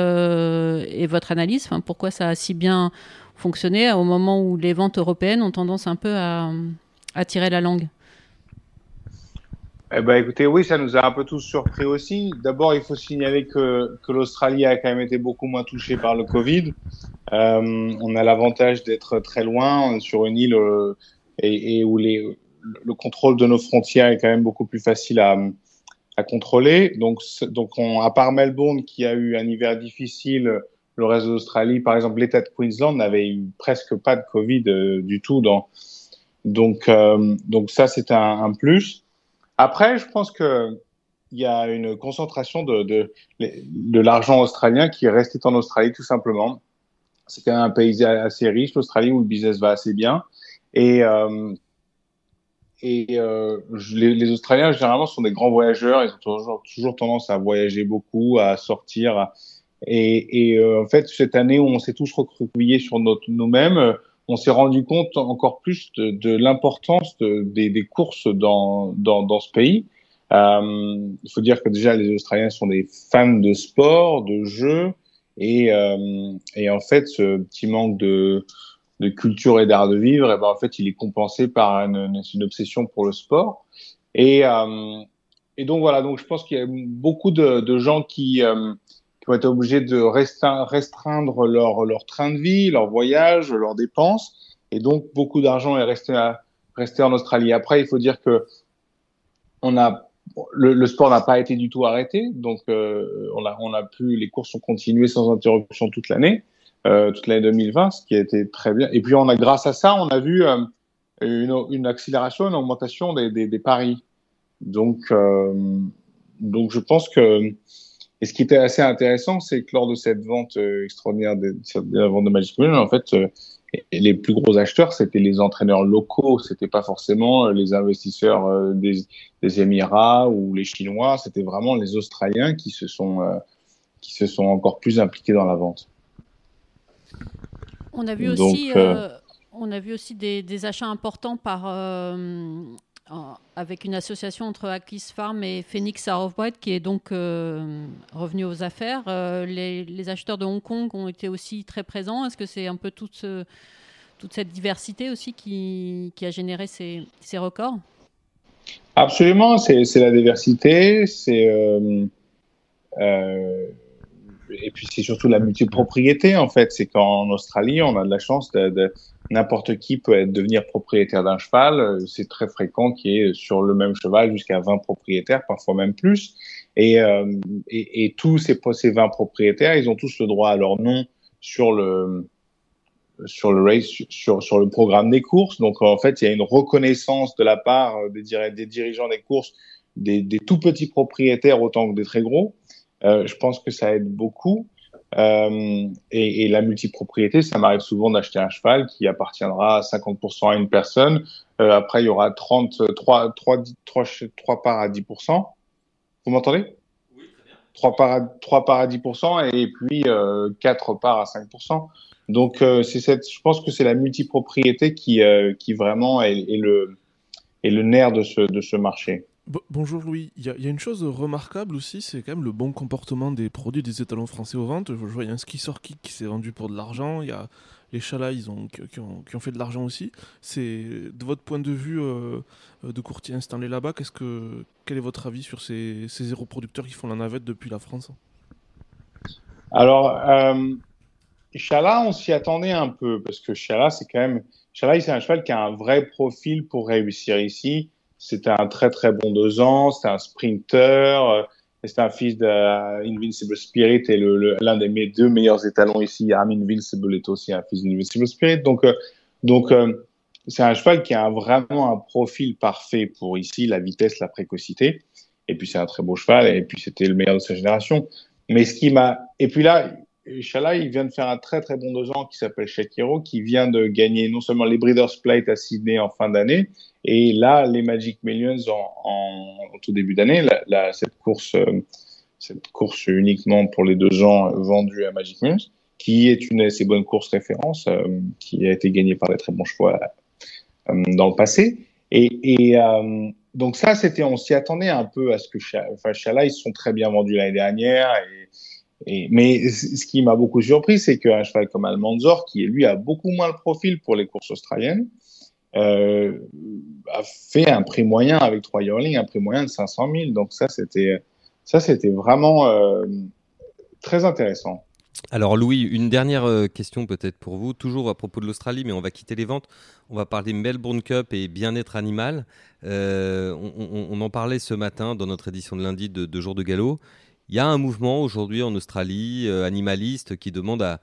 B: votre analyse Pourquoi ça a si bien fonctionné au moment où les ventes européennes ont tendance un peu à tirer la langue?
F: Eh ben, écoutez, oui, ça nous a un peu tous surpris aussi. D'abord, il faut signaler que, que l'Australie a quand même été beaucoup moins touchée par le Covid. Euh, on a l'avantage d'être très loin sur une île euh, et, et, où les, le contrôle de nos frontières est quand même beaucoup plus facile à, à contrôler. Donc, donc on, à part Melbourne qui a eu un hiver difficile, le reste de l'Australie, par exemple, l'État de Queensland n'avait eu presque pas de Covid euh, du tout. Dans, donc, euh, donc ça, c'est un, un, plus. Après, je pense que il y a une concentration de, de, l'argent australien qui est resté en Australie tout simplement. C'est quand même un pays assez riche, l'Australie, où le business va assez bien. Et, euh, et euh, les, Australiens, généralement, sont des grands voyageurs. Ils ont toujours, toujours tendance à voyager beaucoup, à sortir. Et, et euh, en fait, cette année où on s'est tous recroquevillés sur nous-mêmes, on s'est rendu compte encore plus de, de l'importance de, des, des, courses dans, dans, dans ce pays. Euh, il faut dire que déjà, les Australiens sont des fans de sport, de jeux. Et, euh, et en fait, ce petit manque de de culture et d'art de vivre, et ben en fait, il est compensé par une, une obsession pour le sport. Et, euh, et donc voilà, donc je pense qu'il y a beaucoup de, de gens qui, euh, qui ont été obligés de restreindre leur, leur train de vie, leur voyage, leurs dépenses, et donc beaucoup d'argent est resté, à, resté en Australie. Après, il faut dire que on a le, le, sport n'a pas été du tout arrêté, donc euh, on, a, on a pu, les courses ont continué sans interruption toute l'année euh, toute l'année 2020, ce qui a été très bien. Et puis, on a, grâce à ça, on a vu euh, une, une, accélération, une augmentation des, des, des paris. Donc, euh, donc, je pense que. Et ce qui était assez intéressant, c'est que lors de cette vente euh, extraordinaire, de, de la vente de Magic Million, en fait, euh, les plus gros acheteurs, c'était les entraîneurs locaux, c'était pas forcément les investisseurs des, des, Émirats ou les Chinois, c'était vraiment les Australiens qui se sont qui se sont encore plus impliqués dans la vente.
B: On a vu aussi, euh, euh, on a vu aussi des, des achats importants par, euh, avec une association entre Akis Farm et Phoenix White qui est donc revenu aux affaires. Les, les, acheteurs de Hong Kong ont été aussi très présents. Est-ce que c'est un peu toute, toute cette diversité aussi qui, qui a généré ces, ces records?
F: Absolument, c'est la diversité, c'est euh, euh, et puis c'est surtout la multipropriété en fait. C'est qu'en Australie, on a de la chance de, n'importe qui peut devenir propriétaire d'un cheval. C'est très fréquent qu'il y ait sur le même cheval jusqu'à 20 propriétaires, parfois même plus. Et, euh, tous ces, ces 20 propriétaires, ils ont tous le droit à leur nom sur le sur le race, sur, le programme des courses. Donc en fait, il y a une reconnaissance de la part des, dirigeants des courses des tout petits propriétaires autant que des très gros. Euh, je pense que ça aide beaucoup. Euh, et, et, la multipropriété, ça m'arrive souvent d'acheter un cheval qui appartiendra à 50% à une personne. Euh, après, il y aura 30, 3, 3, 3, 3 parts à 10%. Vous m'entendez? Oui, très bien. 3 parts à, 3 parts à 10% et puis euh, 4 parts à 5%. Donc, euh, c'est cette, je pense que c'est la multipropriété qui, euh, qui vraiment est, est, le, est le nerf de ce, de ce marché
G: bonjour Louis, il y, a une chose remarquable aussi, c'est quand même le bon comportement des produits des étalons français aux ventes. Je vois, il y a un ski kick qui s'est vendu pour de l'argent, il y a les chalas ils ont, qui, ont, fait de l'argent aussi. C'est de votre point de vue euh, de courtier installé là-bas, qu'est-ce que, quel est votre avis sur ces, ces zéro producteurs qui font la navette depuis la France?
F: Alors, euh, Chala, on s'y attendait un peu, parce que Chala, c'est quand même... C'est un cheval qui a un vrai profil pour réussir ici c'était un très très bon deux ans, c'était un sprinter. c'est un fils d'Invincible Spirit et l'un des mes deux meilleurs étalons ici, Arm Invincible, est aussi un fils d'Invincible Spirit. Donc, euh, donc euh, c'est un cheval qui a vraiment un profil parfait pour ici la vitesse, la précocité. Et puis c'est un très beau cheval et puis c'était le meilleur de sa génération. Mais ce qui m'a et puis là, Inch'Allah, il vient de faire un très très bon deux ans qui s'appelle Shakiro, qui vient de gagner non seulement les Breeders' Plate à Sydney en fin d'année, et là les Magic Millions en, tout début d'année. cette course, euh, cette course uniquement pour les deux ans vendue à Magic Millions, qui est une assez bonne course référence, euh, qui a été gagnée par des très bons choix euh, dans le passé. Et, donc ça, c'était, on s'y attendait un peu à ce que, enfin, ils sont très bien vendus l'année dernière mais ce qui m'a beaucoup surpris, c'est qu'un cheval comme Almanzor, qui lui a beaucoup moins le profil pour les courses australiennes, euh, a fait un prix moyen avec trois yearlings, un prix moyen de 500 000. Donc ça, c'était ça, c'était vraiment euh, très intéressant.
A: Alors Louis, une dernière euh, question peut-être pour vous, toujours à propos de l'Australie, mais on va quitter les ventes. On va parler Melbourne Cup et bien-être animal. on, en parlait ce matin dans notre édition de lundi de, de Jour de Galop. Il y a un mouvement aujourd'hui en Australie, euh, animaliste, qui demande à,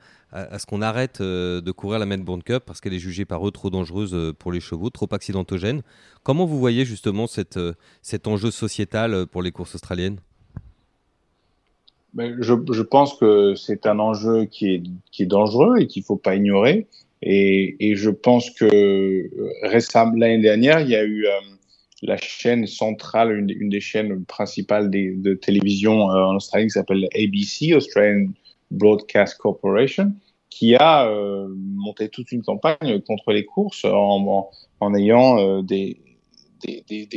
A: ce qu'on arrête euh, de courir la Melbourne Cup parce qu'elle est jugée par eux trop dangereuse euh, pour les chevaux, trop accidentogène. Comment vous voyez justement cet enjeu sociétal pour les courses australiennes?
F: Ben, je, pense que c'est un enjeu qui est, dangereux et qu'il ne faut pas ignorer. Et, je pense que récemment, l'année dernière, il y a eu la chaîne centrale, une, des chaînes principales de télévision euh, en Australie qui s'appelle ABC, Australian Broadcast Corporation, qui a euh, monté toute une campagne contre les courses en, en, ayant euh, des, des, des,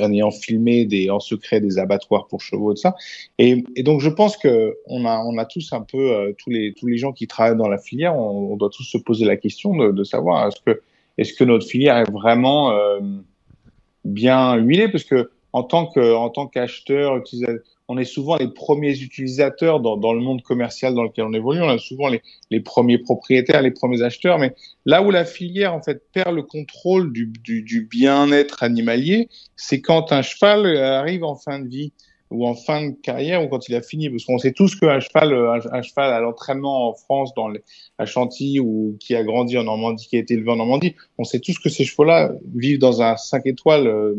F: en ayant filmé des, en secret des abattoirs pour chevaux et tout ça. Et, et donc je pense que on a, on a tous un peu tous les tous les gens qui travaillent dans la filière, on, doit tous se poser la question de, de savoir est-ce que est-ce que notre filière est vraiment bien huilé parce que en tant que en tant qu'acheteur, on est souvent les premiers utilisateurs dans, le monde commercial dans lequel on évolue. On est souvent les, les, premiers propriétaires, les premiers acheteurs. Mais là où la filière en fait perd le contrôle du, du, du bien-être animalier, c'est quand un cheval arrive en fin de vie ou en fin de carrière ou quand il a fini parce qu'on sait tous qu'un cheval un, cheval à l'entraînement en France dans les, à Chantilly ou qui a grandi en Normandie qui a été élevé en Normandie on sait tous que ces chevaux là vivent dans un 5 étoiles euh,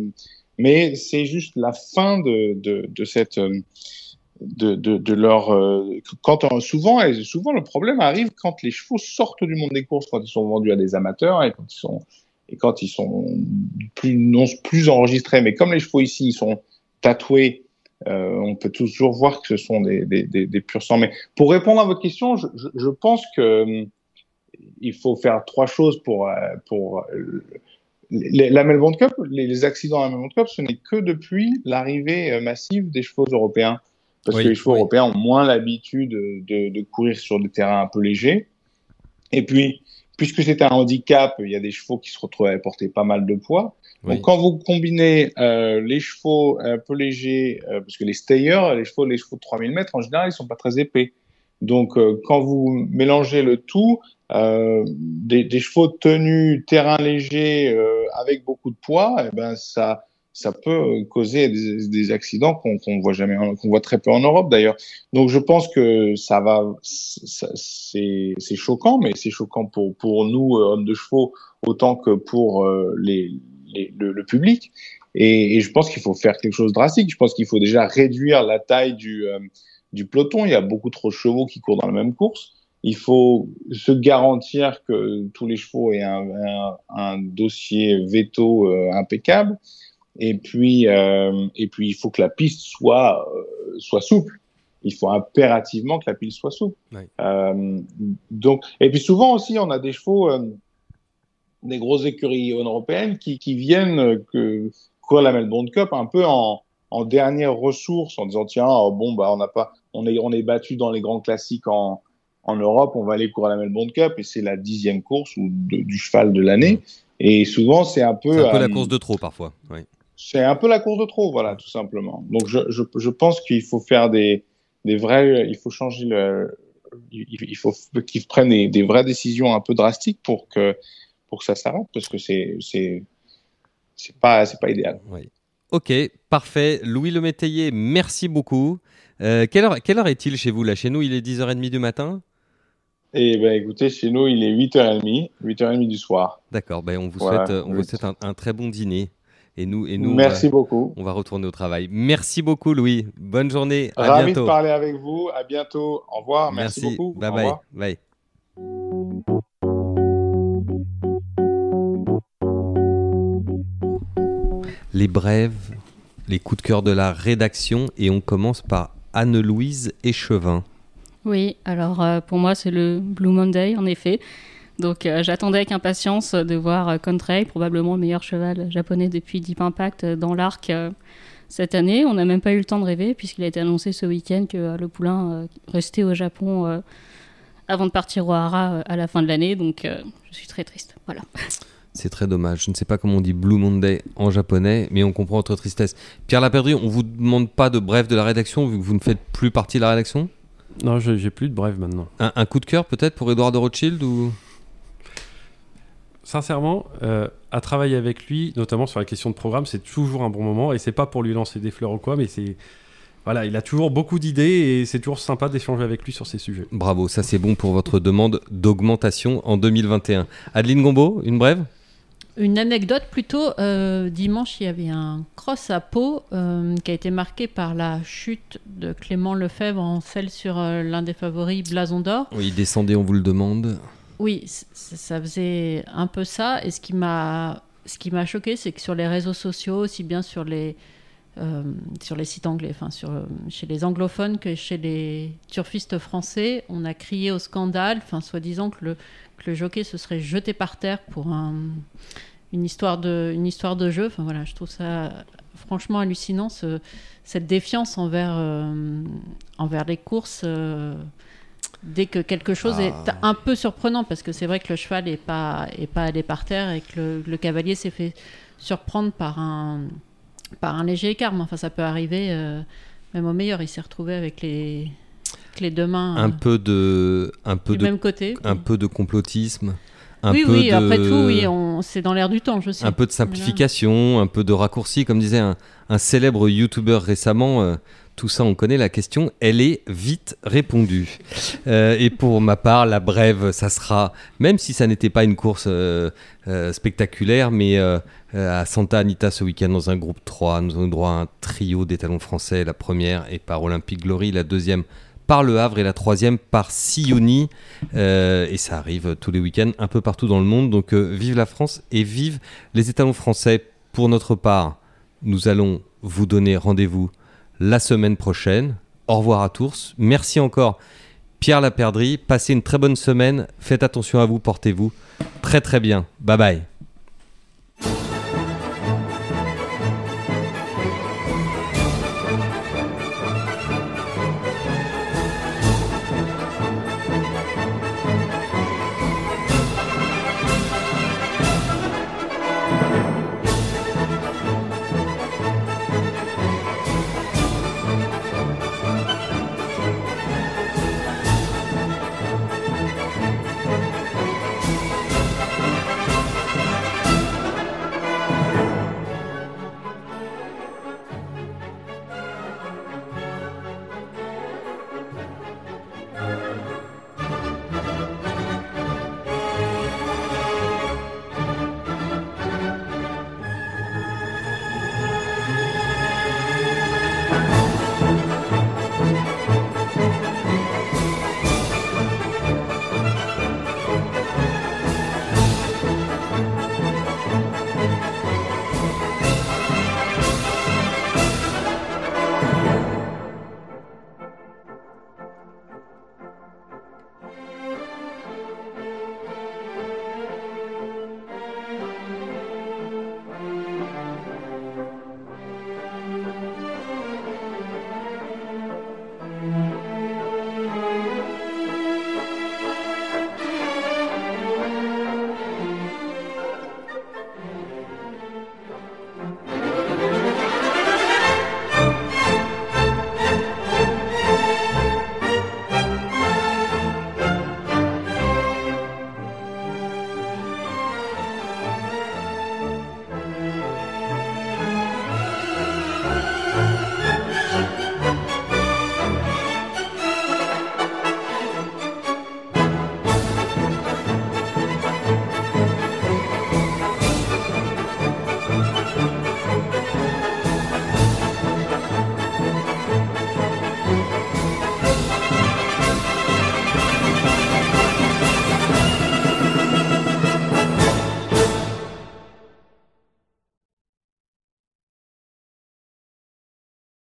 F: mais c'est juste la fin de, de, de cette euh, de, de, leur euh, quand souvent souvent le problème arrive quand les chevaux sortent du monde des courses quand ils sont vendus à des amateurs et quand ils sont et quand ils sont plus non plus enregistrés mais comme les chevaux ici ils sont tatoués euh, on peut toujours voir que ce sont des, des, des, des purs sangs. Mais pour répondre à votre question, je, je, je pense que euh, il faut faire trois choses pour euh, pour la Melbourne Cup. Les, accidents à la Melbourne Cup, ce n'est que depuis l'arrivée massive des chevaux européens, parce que les chevaux européens ont moins l'habitude de, de courir sur des terrains un peu légers. Et puis, puisque c'est un handicap, il y a des chevaux qui se retrouvent à porter pas mal de poids. Donc, quand vous combinez euh, les chevaux un peu légers, euh, parce que les stayers, les chevaux, les chevaux de 3000 mètres, en général, ils sont pas très épais. Donc, euh, quand vous mélangez le tout, euh, des, des, chevaux tenus terrain léger avec beaucoup de poids, eh ben ça, ça peut causer des, des accidents qu'on qu'on voit jamais, qu'on voit très peu en Europe d'ailleurs. Donc, je pense que ça va, c'est choquant, mais c'est choquant pour pour nous hommes de chevaux autant que pour les le, public. Et, je pense qu'il faut faire quelque chose de drastique. Je pense qu'il faut déjà réduire la taille du, euh, du peloton. Il y a beaucoup trop de chevaux qui courent dans la même course. Il faut se garantir que tous les chevaux aient un, un, dossier veto euh, impeccable. Et puis, euh, et puis, il faut que la piste soit, soit souple. Il faut impérativement que la piste soit souple. donc, et puis souvent aussi, on a des chevaux des grosses écuries européennes qui, qui viennent euh, que, courir la Melbourne Cup un peu en, en dernière ressource en disant tiens oh, bon bah on n'a pas on est on est battu dans les grands classiques en en Europe on va aller courir la Melbourne Cup et c'est la dixième course ou du cheval de l'année et souvent c'est un peu
A: c'est un peu la euh, course de trop parfois oui.
F: c'est un peu la course de trop voilà tout simplement donc je je, je pense qu'il faut faire des des vrais il faut changer le il, faut qu'ils prennent des, des vraies décisions un peu drastiques pour que pour que ça s'arrête parce que c'est c'est c'est pas c'est pas idéal.
A: Oui. Ok, parfait. Louis Le Métayer, merci beaucoup. Euh, quelle, heure, quelle heure est-il chez vous là? Chez nous, il est 10h30 du matin?
F: Eh ben, écoutez, chez nous, il est 8h30, 8h30 du soir.
A: D'accord, ben, on vous
F: Voilà,
A: souhaite, euh, on vous souhaite un, un très bon dîner. Et nous, et nous on
F: Merci
A: va-
F: beaucoup.
A: on va retourner au travail. Merci beaucoup, Louis. Bonne journée. À
F: Ravi
A: bientôt.
F: de parler avec vous. À bientôt. Au revoir. Merci, beaucoup.
A: Bye bye. Les brèves, les coups de cœur de la rédaction et on commence par Anne-Louise Échevin.
C: Oui, alors euh, pour moi c'est le Blue Monday en effet. Donc euh, j'attendais avec impatience de voir euh, Contrail, probablement le meilleur cheval japonais depuis Deep Impact euh, dans l'arc cette année. On n'a même pas eu le temps de rêver puisqu'il a été annoncé ce week-end que le poulain restait au Japon avant de partir au Hara à la fin de l'année. Donc je suis très triste. Voilà. *laughs*
A: C'est très dommage. Je ne sais pas comment on dit Blue Monday en japonais, mais on comprend votre tristesse. Pierre Laperdrie, on vous demande pas de bref de la rédaction vu que vous ne faites plus partie de la rédaction?
D: Non, je- j'ai plus de bref maintenant.
A: un, un coup de cœur peut-être pour Edouard de Rothschild ou?
D: Sincèrement, euh, à travailler avec lui, notamment sur la question de programme, c'est toujours un bon moment. Et c'est pas pour lui lancer des fleurs ou quoi, mais c'est. Voilà, il a toujours beaucoup d'idées et c'est toujours sympa d'échanger avec lui sur ces sujets.
A: Bravo, ça c'est bon pour votre demande d'augmentation en 2021. Adeline Gombeau, une brève?
B: Une anecdote plutôt, euh, dimanche il y avait un cross à Pau euh, qui a été marqué par la chute de Clément Lefebvre en selle sur euh, l'un des favoris Blason d'Or.
A: Oui, descendez, on vous le demande.
B: Oui, ça faisait un peu ça. Et ce qui m'a, ce qui m'a choqué, c'est que sur les réseaux sociaux, aussi bien sur les, euh, sur les sites anglais, enfin sur, chez les anglophones que chez les turfistes français, on a crié au scandale, enfin soi-disant que le, que le jockey se serait jeté par terre pour un, une histoire de, une histoire de jeu. Enfin voilà, je trouve ça franchement hallucinant ce- cette défiance envers, euh, envers les courses. euh, dès que quelque chose
A: Ah.
B: est un peu surprenant, parce que c'est vrai que le cheval n'est pas, est pas allé par terre et que le, le cavalier s'est fait surprendre par un, par un léger écart. Mais enfin, ça peut arriver euh, même au meilleur. Il s'est retrouvé avec les, les deux mains
A: Un
B: euh,
A: peu de, un peu
B: du
A: de,
B: même côté.
A: un peu de complotisme. Un
B: oui,
A: peu
B: oui,
A: de,
B: après tout, oui, on- c'est dans l'air du temps, je sais.
A: un peu de simplification, un peu de raccourci, comme disait un, un célèbre YouTuber récemment. euh, tout ça, on connaît la question. Elle est vite répondue. Euh, et pour ma part, la brève, ça sera, même si ça n'était pas une course euh, spectaculaire, mais à Santa Anita ce week-end dans un groupe 3, nous avons droit à un trio d'étalons français, la première et par Olympique Glory, la deuxième par Le Havre et la troisième par Sioni. Euh, et ça arrive tous les week-ends un peu partout dans le monde. Donc euh, vive la France et vive les étalons français. Pour notre part, nous allons vous donner rendez-vous la semaine prochaine. Au revoir à tous. Merci encore Pierre Laperdrie. Passez une très bonne semaine. Faites attention à vous, portez-vous très très bien. Bye bye.